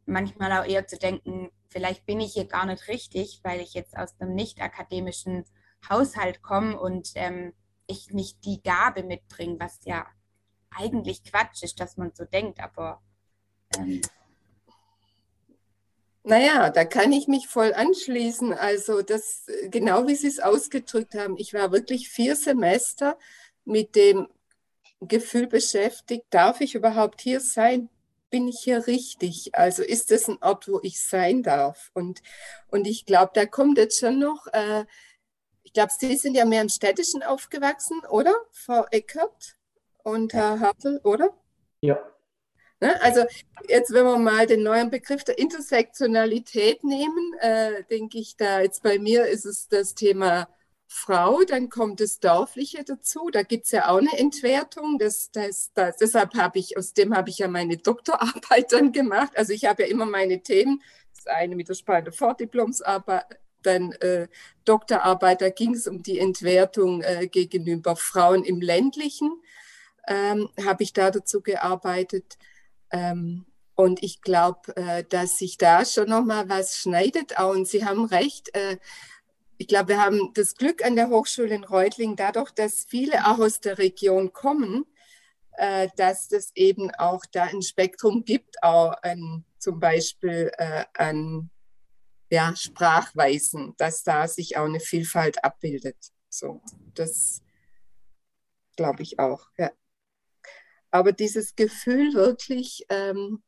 manchmal auch eher zu denken, vielleicht bin ich hier gar nicht richtig, weil ich jetzt aus einem nicht akademischen Haushalt komme und ähm, ich nicht die Gabe mitbringe, was ja eigentlich Quatsch ist, dass man so denkt, aber. Ähm, naja, da kann ich mich voll anschließen. Also das, genau wie Sie es ausgedrückt haben, ich war wirklich vier Semester mit dem Gefühl beschäftigt, darf ich überhaupt hier sein? Bin ich hier richtig? Also ist das ein Ort, wo ich sein darf? Und, und ich glaube, da kommt jetzt schon noch äh, ich glaube, Sie sind ja mehr im Städtischen aufgewachsen, oder, Frau Eckert und Herr Hartl, oder? Ja. Ne, also jetzt, wenn wir mal den neuen Begriff der Intersektionalität nehmen, äh, denke ich, da jetzt bei mir ist es das Thema Frau, dann kommt das Dorfliche dazu. Da gibt es ja auch eine Entwertung. Das, das, das, deshalb habe ich, aus dem habe ich ja meine Doktorarbeit dann gemacht. Also ich habe ja immer meine Themen. Das eine mit der Spalte Vordiplomsarbeit, dann äh, Doktorarbeit, da ging es um die Entwertung äh, gegenüber Frauen im ländlichen, ähm, habe ich da dazu gearbeitet. Ähm, und ich glaube, äh, dass sich da schon nochmal was schneidet. Auch, und Sie haben recht. Äh, ich glaube, wir haben das Glück an der Hochschule in Reutlingen, dadurch, dass viele auch aus der Region kommen, äh, dass es eben auch da ein Spektrum gibt, auch an, zum Beispiel äh, an ja, Sprachweisen, dass da sich auch eine Vielfalt abbildet. So, das glaube ich auch. Ja. Aber dieses Gefühl wirklich, ähm,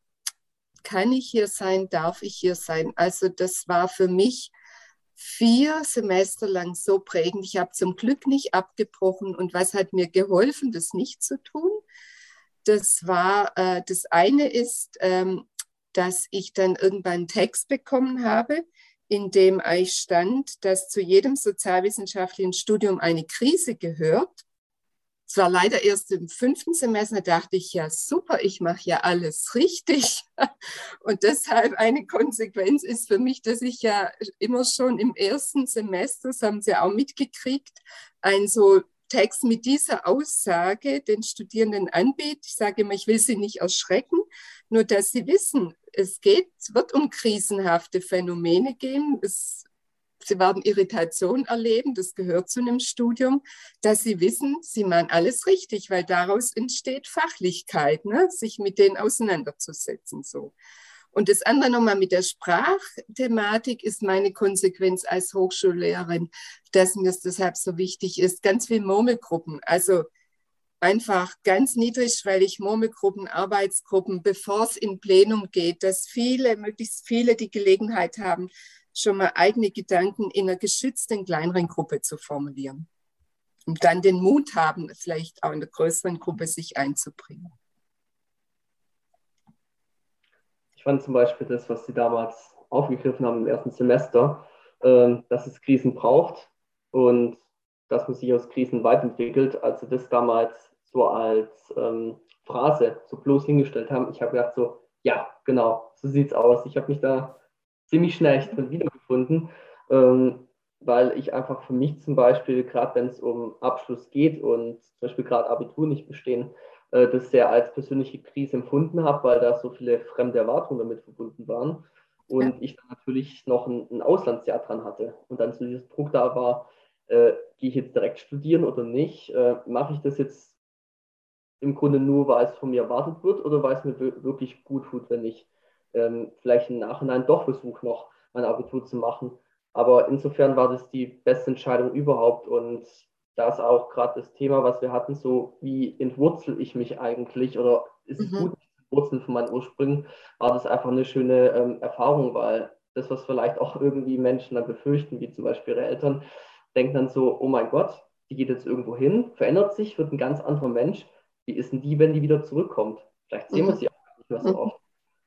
kann ich hier sein, darf ich hier sein? Also das war für mich vier Semester lang so prägend. Ich habe zum Glück nicht abgebrochen. Und was hat mir geholfen, das nicht zu tun? Das war, äh, das eine ist, ähm, dass ich dann irgendwann einen Text bekommen habe, in dem ich stand, dass zu jedem sozialwissenschaftlichen Studium eine Krise gehört. Es war leider erst im fünften Semester, da dachte ich, ja super, ich mache ja alles richtig. Und deshalb eine Konsequenz ist für mich, dass ich ja immer schon im ersten Semester, das haben Sie auch mitgekriegt, ein so Text mit dieser Aussage den Studierenden anbiete. Ich sage immer, ich will sie nicht erschrecken, nur dass sie wissen, es geht, wird um krisenhafte Phänomene gehen. Es, sie werden Irritation erleben, das gehört zu einem Studium, dass sie wissen, sie machen alles richtig, weil daraus entsteht Fachlichkeit, ne? sich mit denen auseinanderzusetzen. So. Und das andere nochmal mit der Sprachthematik ist meine Konsequenz als Hochschullehrerin, dass mir es deshalb so wichtig ist, ganz viel Murmelgruppen. Also einfach ganz niedrigschwellig Murmelgruppen, Arbeitsgruppen, bevor es in Plenum geht, dass viele, möglichst viele die Gelegenheit haben, schon mal eigene Gedanken in einer geschützten kleineren Gruppe zu formulieren. Und dann den Mut haben, vielleicht auch in der größeren Gruppe sich einzubringen. Ich fand zum Beispiel das, was Sie damals aufgegriffen haben im ersten Semester, ähm, dass es Krisen braucht und dass man sich aus Krisen weiterentwickelt. Als Sie das damals so als ähm, Phrase so bloß hingestellt haben, ich habe gedacht so, ja, genau, so sieht es aus. Ich habe mich da ziemlich schnell drin wiedergefunden, ähm, weil ich einfach für mich zum Beispiel, gerade wenn es um Abschluss geht und zum Beispiel gerade Abitur nicht bestehen, äh, das sehr als persönliche Krise empfunden habe, weil da so viele fremde Erwartungen damit verbunden waren und ja. ich dann natürlich noch ein, ein, Auslandsjahr dran hatte. Und dann so dieses Druck da war, äh, gehe ich jetzt direkt studieren oder nicht, äh, mache ich das jetzt im Grunde nur, weil es von mir erwartet wird oder weil es mir wirklich gut tut, wenn ich ähm, vielleicht im Nachhinein doch versuche, noch mein Abitur zu machen. Aber insofern war das die beste Entscheidung überhaupt und da ist auch gerade das Thema, was wir hatten, so wie entwurzel ich mich eigentlich oder ist es mhm. gut, Wurzeln von meinen Ursprüngen, war das einfach eine schöne ähm, Erfahrung, weil das, was vielleicht auch irgendwie Menschen dann befürchten, wie zum Beispiel ihre Eltern, denken dann so, oh mein Gott, die geht jetzt irgendwo hin, verändert sich, wird ein ganz anderer Mensch. Wie ist denn die, wenn die wieder zurückkommt? Vielleicht sehen mhm. wir sie auch nicht mehr so mhm. oft.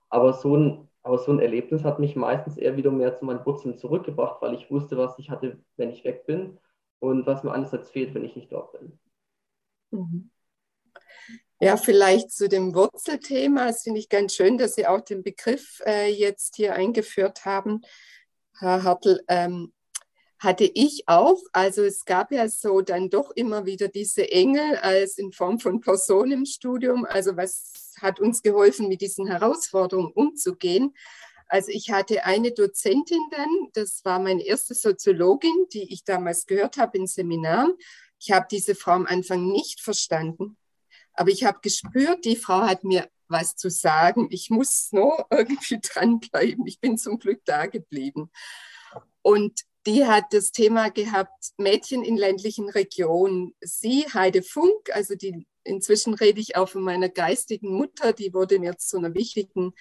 Aber so ein, aber so ein Erlebnis hat mich meistens eher wieder mehr zu meinen Wurzeln zurückgebracht, weil ich wusste, was ich hatte, wenn ich weg bin und was mir einerseits fehlt, wenn ich nicht dort bin. Mhm. Ja, vielleicht zu dem Wurzelthema. Es finde ich ganz schön, dass Sie auch den Begriff äh, jetzt hier eingeführt haben, Herr Hartl. Ähm, hatte ich auch. Also es gab ja so dann doch immer wieder diese Engel als in Form von Person im Studium. Also was hat uns geholfen, mit diesen Herausforderungen umzugehen? Also ich hatte eine Dozentin dann, das war meine erste Soziologin, die ich damals gehört habe in Seminaren. Ich habe diese Frau am Anfang nicht verstanden, aber ich habe gespürt, die Frau hat mir was zu sagen. Ich muss nur irgendwie dranbleiben. Ich bin zum Glück da geblieben. Und die hat das Thema gehabt, Mädchen in ländlichen Regionen. Sie, Heide Funk, also die, inzwischen rede ich auch von meiner geistigen Mutter, die wurde mir zu einer wichtigen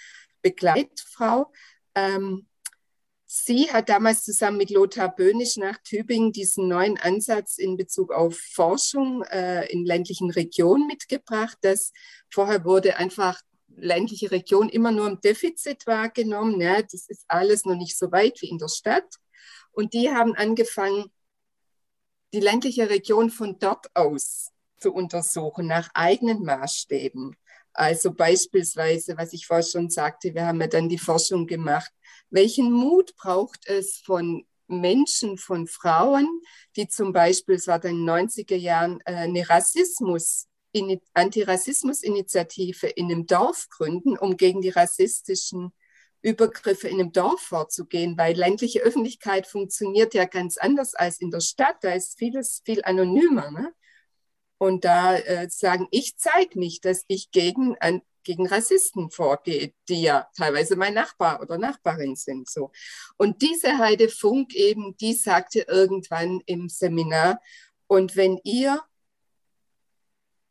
Begleitfrau. Ähm, sie hat damals zusammen mit Lothar Böhnisch nach Tübingen diesen neuen Ansatz in Bezug auf Forschung äh, in ländlichen Regionen mitgebracht. Das vorher wurde einfach ländliche Region immer nur im Defizit wahrgenommen. Ja, das ist alles noch nicht so weit wie in der Stadt. Und die haben angefangen, die ländliche Region von dort aus zu untersuchen, nach eigenen Maßstäben. Also beispielsweise, was ich vorher schon sagte, wir haben ja dann die Forschung gemacht. Welchen Mut braucht es von Menschen, von Frauen, die zum Beispiel, es war dann in den 90er Jahren, äh, eine Rassismus, Antirassismus-Initiative in einem Dorf gründen, um gegen die rassistischen Übergriffe in einem Dorf vorzugehen, weil ländliche Öffentlichkeit funktioniert ja ganz anders als in der Stadt. Da ist vieles viel anonymer. Ne? Und da äh, sagen, ich zeige mich, dass ich gegen, an, gegen Rassisten vorgehe, die ja teilweise mein Nachbar oder Nachbarin sind. So. Und diese Heide Funk eben, die sagte irgendwann im Seminar, und wenn ihr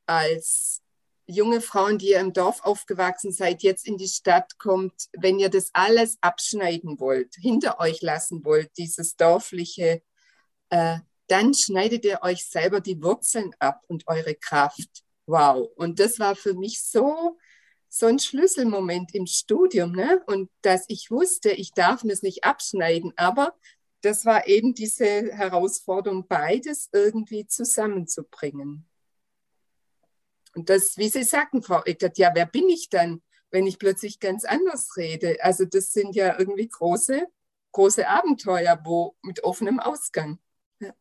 als junge Frauen, die ihr im Dorf aufgewachsen seid, jetzt in die Stadt kommt, wenn ihr das alles abschneiden wollt, hinter euch lassen wollt, dieses dorfliche, äh, dann schneidet ihr euch selber die Wurzeln ab und eure Kraft. Wow. Und das war für mich so, so ein Schlüsselmoment im Studium. Ne? Und dass ich wusste, ich darf mir es nicht abschneiden, aber das war eben diese Herausforderung, beides irgendwie zusammenzubringen. Und das, wie Sie sagten, Frau Eckert, ja, wer bin ich dann, wenn ich plötzlich ganz anders rede? Also das sind ja irgendwie große, große Abenteuer, wo mit offenem Ausgang. Ja.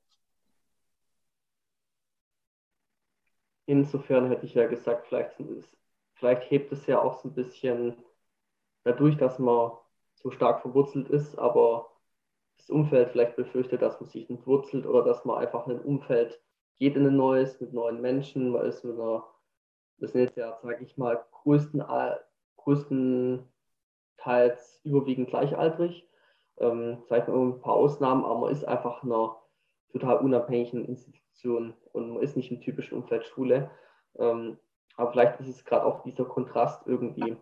Insofern hätte ich ja gesagt, vielleicht, vielleicht hebt es ja auch so ein bisschen dadurch, dass man so stark verwurzelt ist, aber das Umfeld vielleicht befürchtet, dass man sich entwurzelt oder dass man einfach in ein Umfeld geht in ein neues mit neuen Menschen, weil es mit einer das sind jetzt ja, sage ich mal, größten, größtenteils überwiegend gleichaltrig. Ähm, vielleicht mal ein paar Ausnahmen, aber man ist einfach in einer total unabhängigen Institution und man ist nicht im typischen Umfeld Schule. Ähm, aber vielleicht ist es gerade auch dieser Kontrast irgendwie,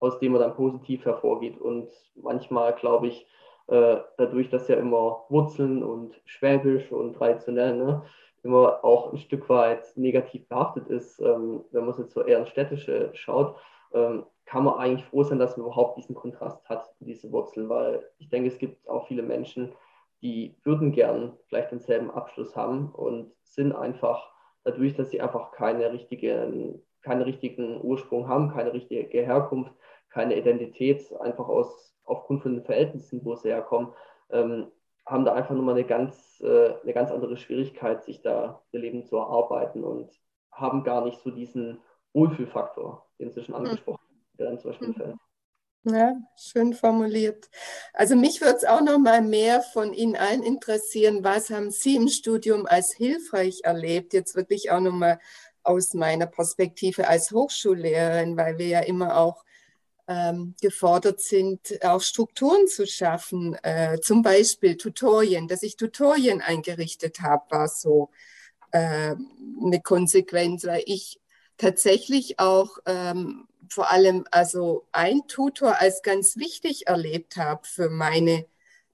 aus dem man dann positiv hervorgeht. Und manchmal, glaube ich, äh, dadurch, dass ja immer Wurzeln und Schwäbisch und traditionell ne, immer auch ein Stück weit negativ behaftet ist, ähm, wenn man jetzt so eher ins Städtische schaut, ähm, kann man eigentlich froh sein, dass man überhaupt diesen Kontrast hat, diese Wurzeln, weil ich denke, es gibt auch viele Menschen, die würden gern vielleicht denselben Abschluss haben und sind einfach dadurch, dass sie einfach keine richtigen, keinen richtigen Ursprung haben, keine richtige Herkunft, keine Identität, einfach aus, aufgrund von den Verhältnissen, wo sie herkommen, ähm, haben da einfach nochmal eine ganz, äh, eine ganz andere Schwierigkeit, sich da ihr Leben zu erarbeiten und haben gar nicht so diesen Wohlfühlfaktor, den Sie schon hm. angesprochen haben, der dann zum Beispiel fällt. Ja, schön formuliert. Also mich würde es auch noch mal mehr von Ihnen allen interessieren. Was haben Sie im Studium als hilfreich erlebt? Jetzt wirklich auch noch mal aus meiner Perspektive als Hochschullehrerin, weil wir ja immer auch ähm, gefordert sind, auch Strukturen zu schaffen. Äh, zum Beispiel Tutorien, dass ich Tutorien eingerichtet habe, war so äh, eine Konsequenz, weil ich tatsächlich auch ähm, vor allem also ein Tutor als ganz wichtig erlebt habe für meine,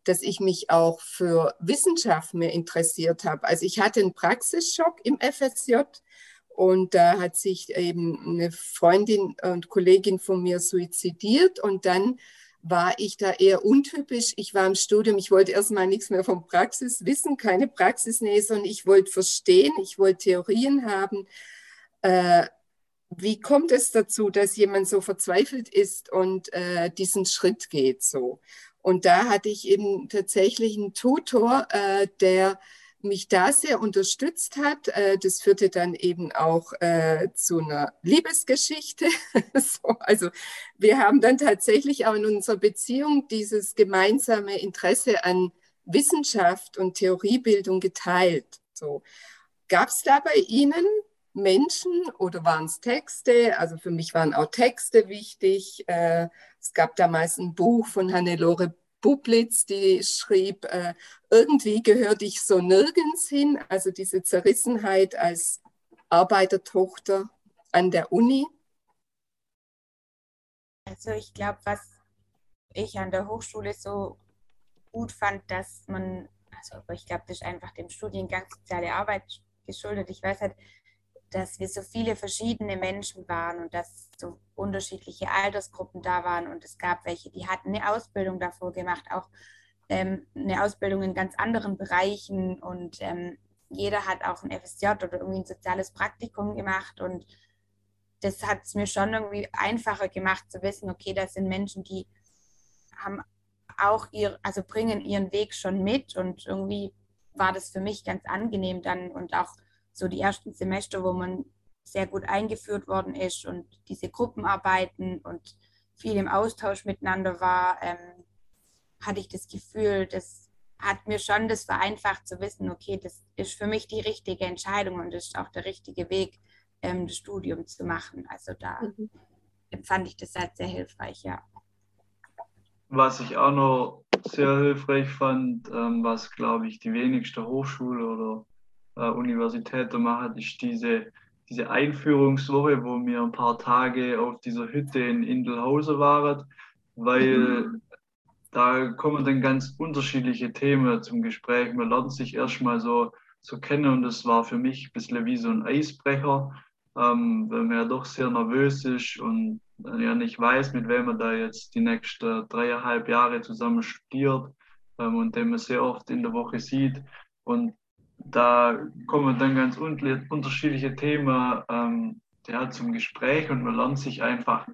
dass ich mich auch für Wissenschaft mehr interessiert habe. Also ich hatte einen Praxisschock im FSJ und da hat sich eben eine Freundin und Kollegin von mir suizidiert und dann war ich da eher untypisch. Ich war im Studium, ich wollte erstmal nichts mehr von Praxis wissen, keine Praxisnähe, sondern ich wollte verstehen, ich wollte Theorien haben. Äh, wie kommt es dazu, dass jemand so verzweifelt ist und äh, diesen Schritt geht so? Und da hatte ich eben tatsächlich einen Tutor, äh, der mich da sehr unterstützt hat. Äh, das führte dann eben auch äh, zu einer Liebesgeschichte. so, also wir haben dann tatsächlich auch in unserer Beziehung dieses gemeinsame Interesse an Wissenschaft und Theoriebildung geteilt. So. Gab es da bei Ihnen Menschen oder waren es Texte? Also für mich waren auch Texte wichtig. Äh, es gab damals ein Buch von Hannelore Bublitz, die schrieb, äh, irgendwie gehörte ich so nirgends hin. Also diese Zerrissenheit als Arbeitertochter an der Uni. Also ich glaube, was ich an der Hochschule so gut fand, dass man, also ich glaube, das ist einfach dem Studiengang soziale Arbeit geschuldet. Ich weiß halt, dass wir so viele verschiedene Menschen waren und dass so unterschiedliche Altersgruppen da waren und es gab welche, die hatten eine Ausbildung davor gemacht, auch ähm, eine Ausbildung in ganz anderen Bereichen und ähm, jeder hat auch ein FSJ oder irgendwie ein soziales Praktikum gemacht und das hat es mir schon irgendwie einfacher gemacht zu wissen, okay, das sind Menschen, die haben auch ihr, also bringen ihren Weg schon mit und irgendwie war das für mich ganz angenehm dann und auch so die ersten Semester, wo man sehr gut eingeführt worden ist und diese Gruppenarbeiten und viel im Austausch miteinander war, ähm, hatte ich das Gefühl, das hat mir schon das vereinfacht zu wissen, okay, das ist für mich die richtige Entscheidung und das ist auch der richtige Weg, ähm, das Studium zu machen. Also da mhm. empfand ich das halt sehr hilfreich, ja. Was ich auch noch sehr hilfreich fand, ähm, was glaube ich die wenigste Hochschule oder äh, Universität machen, ist diese, diese Einführungswoche, wo wir ein paar Tage auf dieser Hütte in Indelhausen waren, weil mhm. da kommen dann ganz unterschiedliche Themen zum Gespräch. Man lernt sich erstmal so, so kennen und das war für mich ein bisschen wie so ein Eisbrecher, ähm, weil man ja doch sehr nervös ist und ja nicht weiß, mit wem man da jetzt die nächsten dreieinhalb Jahre zusammen studiert ähm, und den man sehr oft in der Woche sieht. Und da kommen dann ganz unterschiedliche Themen ähm, ja, zum Gespräch und man lernt sich einfach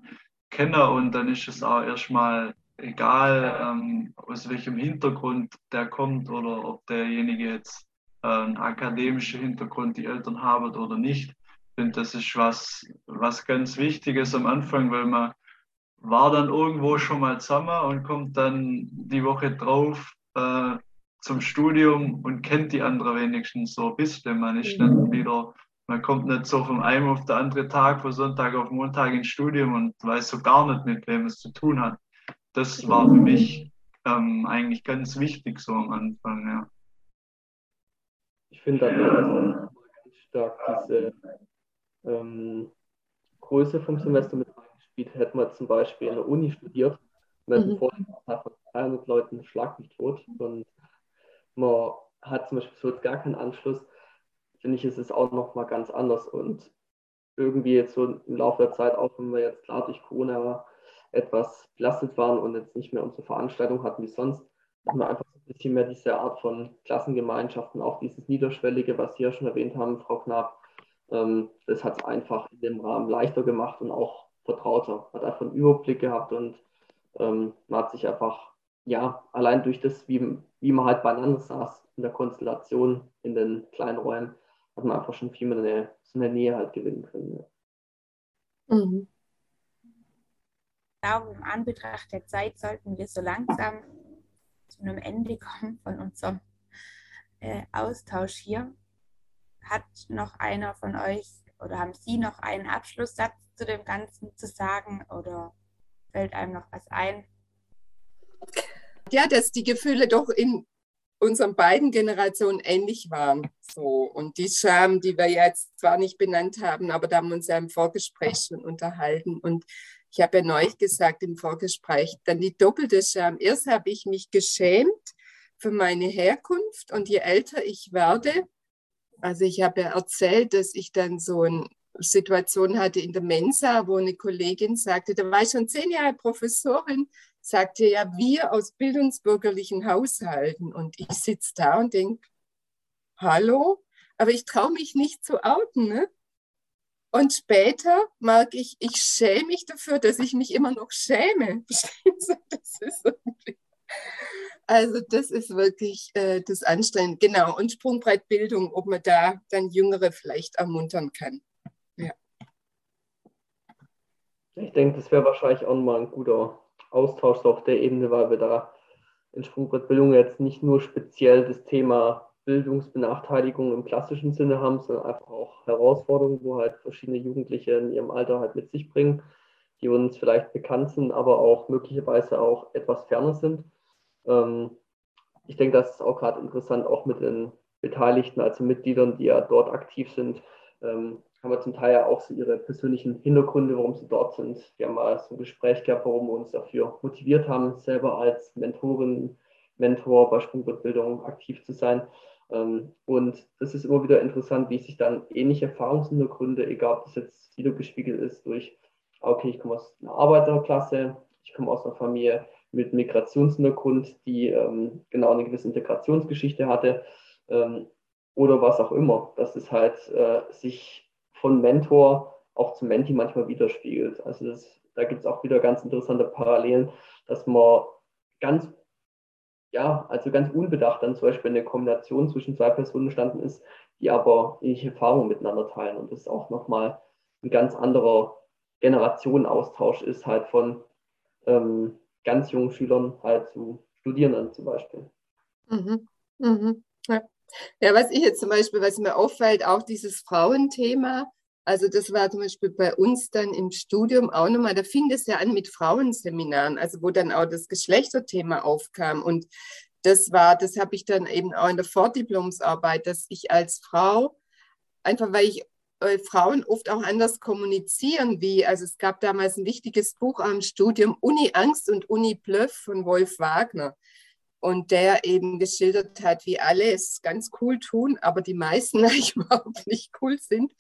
kennen und dann ist es auch erstmal egal, ähm, aus welchem Hintergrund der kommt oder ob derjenige jetzt einen akademischen Hintergrund die Eltern haben oder nicht. Ich finde, das ist was, was ganz Wichtiges am Anfang, weil man war dann irgendwo schon mal zusammen und kommt dann die Woche drauf äh, zum Studium und kennt die andere wenigstens so ein bisschen. Man ist dann mhm. wieder, man kommt nicht so vom einen auf den anderen Tag, von Sonntag auf Montag ins Studium und weiß so gar nicht, mit wem es zu tun hat. Das war für mich ähm, eigentlich ganz wichtig so am Anfang, ja. Ich finde dann ganz stark diese ähm, Größe vom Semester mit reingespielt. Hätte man zum Beispiel in der Uni studiert, Man mhm. vorher von 300 Leuten schlag mich tot und man hat zum Beispiel so gar keinen Anschluss, finde ich, ist es auch nochmal ganz anders und irgendwie jetzt so im Laufe der Zeit, auch wenn wir jetzt klar durch Corona etwas belastet waren und jetzt nicht mehr unsere Veranstaltung hatten wie sonst, haben wir einfach ein bisschen mehr diese Art von Klassengemeinschaften, auch dieses Niederschwellige, was Sie ja schon erwähnt haben, Frau Knapp. Ähm, das hat es einfach in dem Rahmen leichter gemacht und auch vertrauter. Man hat einfach einen Überblick gehabt und ähm, man hat sich einfach, ja, allein durch das, wie, wie man halt beieinander saß in der Konstellation in den kleinen Räumen, hat man einfach schon viel mehr eine, so eine Nähe halt gewinnen können. Ja. Mhm. Ich glaube, im Anbetracht der Zeit sollten wir so langsam zu einem Ende kommen von unserem äh, Austausch hier. Hat noch einer von euch oder haben Sie noch einen Abschlusssatz zu dem Ganzen zu sagen oder fällt einem noch was ein? Ja, dass die Gefühle doch in unseren beiden Generationen ähnlich waren. So. Und die Scham, die wir jetzt zwar nicht benannt haben, aber da haben wir uns ja im Vorgespräch schon unterhalten. Und ich habe ja neulich gesagt im Vorgespräch, dann die doppelte Scham. Erst habe ich mich geschämt für meine Herkunft und je älter ich werde, also ich habe ja erzählt, dass ich dann so eine Situation hatte in der Mensa, wo eine Kollegin sagte, da war ich schon zehn Jahre Professorin, sagte ja, wir aus bildungsbürgerlichen Haushalten. Und ich sitze da und denke, hallo, aber ich traue mich nicht zu outen. Ne? Und später merke ich, ich schäme mich dafür, dass ich mich immer noch schäme. Das ist irgendwie also das ist wirklich äh, das Anstrengende. Genau, und Sprungbreitbildung, ob man da dann Jüngere vielleicht ermuntern kann. Ja. Ich denke, das wäre wahrscheinlich auch mal ein guter Austausch auf der Ebene, weil wir da in Sprungbrettbildung jetzt nicht nur speziell das Thema Bildungsbenachteiligung im klassischen Sinne haben, sondern einfach auch Herausforderungen, wo halt verschiedene Jugendliche in ihrem Alter halt mit sich bringen, die uns vielleicht bekannt sind, aber auch möglicherweise auch etwas ferner sind. Ähm, ich denke, das ist auch gerade interessant, auch mit den Beteiligten, also Mitgliedern, die ja dort aktiv sind, ähm, haben wir zum Teil ja auch so ihre persönlichen Hintergründe, warum sie dort sind. Wir haben mal so ein Gespräch gehabt, warum wir uns dafür motiviert haben, selber als Mentorin, Mentor bei Sprungwortbildung aktiv zu sein. Ähm, und das ist immer wieder interessant, wie sich dann ähnliche Erfahrungshintergründe, egal ob das jetzt wiedergespiegelt ist durch, okay, ich komme aus einer Arbeiterklasse, ich komme aus einer Familie, mit Migrationshintergrund, die ähm, genau eine gewisse Integrationsgeschichte hatte ähm, oder was auch immer, dass es halt äh, sich von Mentor auch zum Menti manchmal widerspiegelt. Also das, da gibt es auch wieder ganz interessante Parallelen, dass man ganz, ja, also ganz unbedacht dann zum Beispiel eine Kombination zwischen zwei Personen entstanden ist, die aber ähnliche Erfahrungen miteinander teilen. Und das auch nochmal ein ganz anderer Generationenaustausch ist halt von ähm, ganz jungen Schülern halt zu Studierenden zum Beispiel. Mhm. Mhm. Ja. Ja, was ich jetzt zum Beispiel, was mir auffällt, auch dieses Frauenthema, also das war zum Beispiel bei uns dann im Studium auch nochmal, da fing das ja an mit Frauenseminaren, also wo dann auch das Geschlechterthema aufkam. Und das war, das habe ich dann eben auch in der Vordiplomsarbeit, dass ich als Frau, einfach weil ich äh, Frauen oft auch anders kommunizieren, wie, also es gab damals ein wichtiges Buch am Studium, Uni Angst und Uni Bluff von Wolf Wagner. Und der eben geschildert hat, wie alle es ganz cool tun, aber die meisten eigentlich überhaupt nicht cool sind.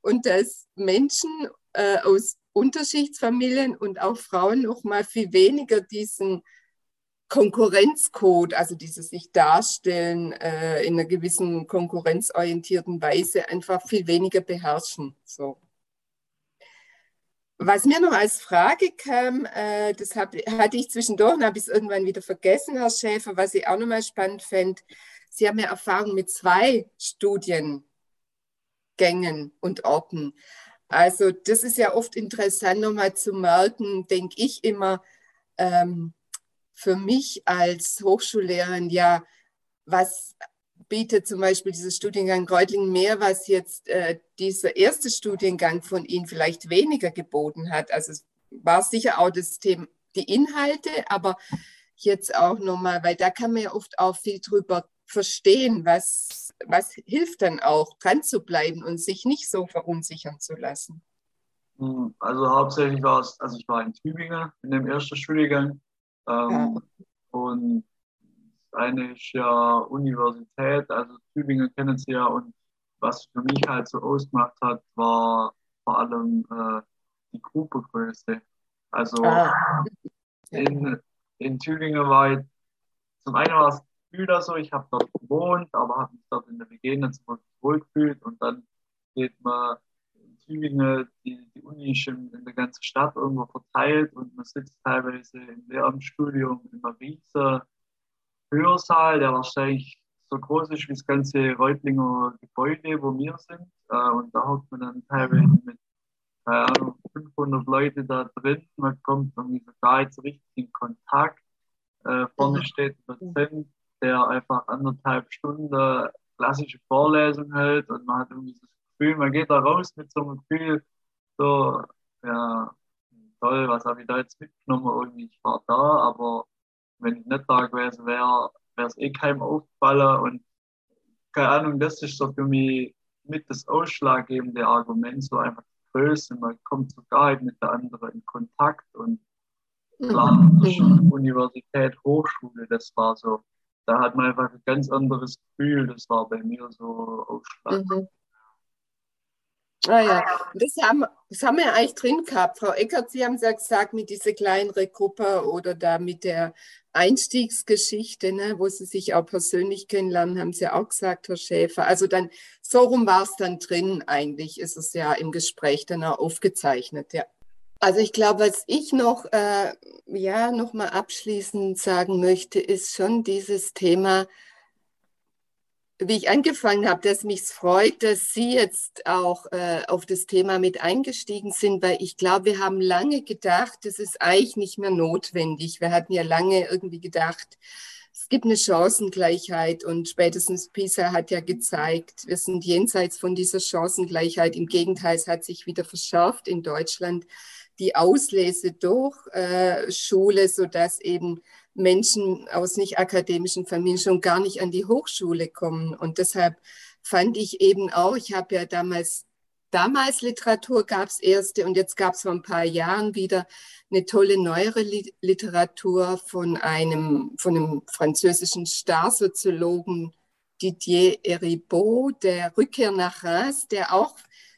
Und dass Menschen äh, aus Unterschichtsfamilien und auch Frauen noch mal viel weniger diesen Konkurrenzcode, also dieses sich darstellen äh, in einer gewissen konkurrenzorientierten Weise, einfach viel weniger beherrschen. So. Was mir noch als Frage kam, äh, das hab, hatte ich zwischendurch und habe es irgendwann wieder vergessen, Herr Schäfer, was ich auch nochmal spannend fände. Sie haben ja Erfahrung mit zwei Studiengängen und Orten. Also das ist ja oft interessant nochmal zu merken, denke ich immer, ähm, für mich als Hochschullehrerin ja, was bietet zum Beispiel dieser Studiengang Reutlingen mehr, was jetzt äh, dieser erste Studiengang von Ihnen vielleicht weniger geboten hat. Also es war sicher auch das Thema, die Inhalte, aber jetzt auch nochmal, weil da kann man ja oft auch viel drüber verstehen, was, was hilft dann auch, dran zu bleiben und sich nicht so verunsichern zu lassen. Hm, also hauptsächlich war es, also ich war in Tübingen in dem ersten Studiengang Ähm, ja. Und ja Universität, also Tübingen kennen Sie ja. Und was für mich halt so ausgemacht hat, war vor allem äh, die Gruppengröße. Also ah. in, in Tübingen war ich, zum einen war es Gefühl so, ich habe dort gewohnt, aber habe mich dort in der WG nicht so wohl gefühlt und dann geht man in Tübingen, die, die Uni ist in, in der ganzen Stadt irgendwo verteilt und man sitzt teilweise im Lehramtsstudium in einer riesen Hörsaal, der wahrscheinlich so groß ist wie das ganze Reutlinger Gebäude, wo wir sind. Äh, und da hockt man dann teilweise mit keine Ahnung, 500 Leute da drin. Man kommt irgendwie so nicht so richtig in Kontakt. Äh, vorne mhm. steht ein Dozent, der einfach anderthalb Stunden klassische Vorlesung hält und man hat irgendwie das Gefühl, man geht da raus mit so einem Gefühl, so, ja, toll, was habe ich da jetzt mitgenommen? Irgendwie, ich war da, aber wenn ich nicht da gewesen wäre, wäre es eh keinem aufgefallen und keine Ahnung, das ist so für mich mit das ausschlaggebende Argument, so einfach Größe, man kommt sogar halt mit der anderen in Kontakt und klar, mhm. Universität, Hochschule, das war so, da hat man einfach ein ganz anderes Gefühl, das war bei mir so ausschlaggebend. Mhm. Ah ja, das haben, das haben wir eigentlich drin gehabt. Frau Eckert, Sie haben es ja gesagt, mit dieser kleineren Gruppe oder da mit der Einstiegsgeschichte, ne, wo Sie sich auch persönlich kennenlernen, haben Sie auch gesagt, Herr Schäfer. Also dann, so rum war es dann drin eigentlich, ist es ja im Gespräch dann auch aufgezeichnet, ja. Also ich glaube, was ich noch, äh, ja, noch mal abschließend sagen möchte, ist schon dieses Thema, wie ich angefangen habe, dass mich freut, dass Sie jetzt auch äh, auf das Thema mit eingestiegen sind, weil ich glaube, wir haben lange gedacht, das ist eigentlich nicht mehr notwendig. Wir hatten ja lange irgendwie gedacht, es gibt eine Chancengleichheit und spätestens PISA hat ja gezeigt, wir sind jenseits von dieser Chancengleichheit. Im Gegenteil, es hat sich wieder verschärft in Deutschland die Auslese durch äh, Schule, sodass eben Menschen aus nicht akademischen Familien schon gar nicht an die Hochschule kommen. Und deshalb fand ich eben auch, ich habe ja damals, damals Literatur gab es erste und jetzt gab es vor ein paar Jahren wieder eine tolle neuere Literatur von einem, von einem französischen Starsoziologen Didier Eribot, der Rückkehr nach Reims, der auch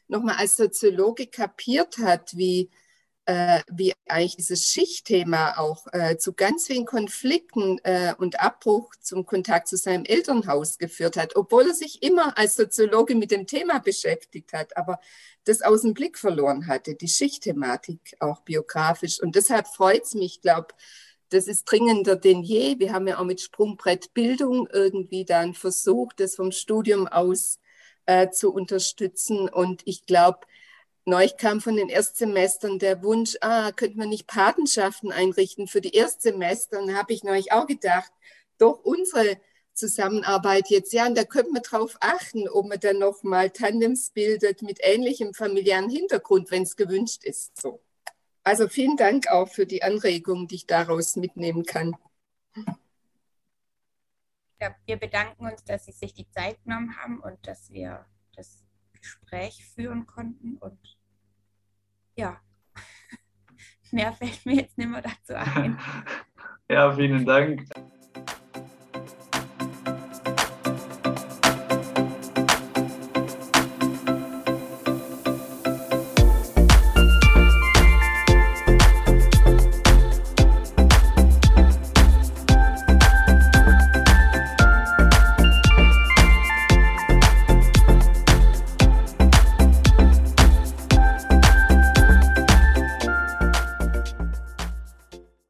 nochmal als Soziologe kapiert hat, wie äh, wie eigentlich dieses Schichtthema auch äh, zu ganz vielen Konflikten äh, und Abbruch zum Kontakt zu seinem Elternhaus geführt hat, obwohl er sich immer als Soziologe mit dem Thema beschäftigt hat, aber das aus dem Blick verloren hatte, die Schichtthematik auch biografisch. Und deshalb freut es mich, glaube das ist dringender denn je. Wir haben ja auch mit Sprungbrett Bildung irgendwie dann versucht, das vom Studium aus äh, zu unterstützen. Und ich glaube, Neulich kam von den Erstsemestern der Wunsch, ah, könnte man nicht Patenschaften einrichten für die Erstsemester? Und habe ich neulich auch gedacht, doch unsere Zusammenarbeit jetzt, ja, und da könnte man drauf achten, ob man dann nochmal Tandems bildet mit ähnlichem familiären Hintergrund, wenn es gewünscht ist. So. Also vielen Dank auch für die Anregung, die ich daraus mitnehmen kann. Ja, wir bedanken uns, dass Sie sich die Zeit genommen haben und dass wir das Gespräch führen konnten. Und ja, mehr fällt mir jetzt nicht mehr dazu ein. Ja, vielen Dank.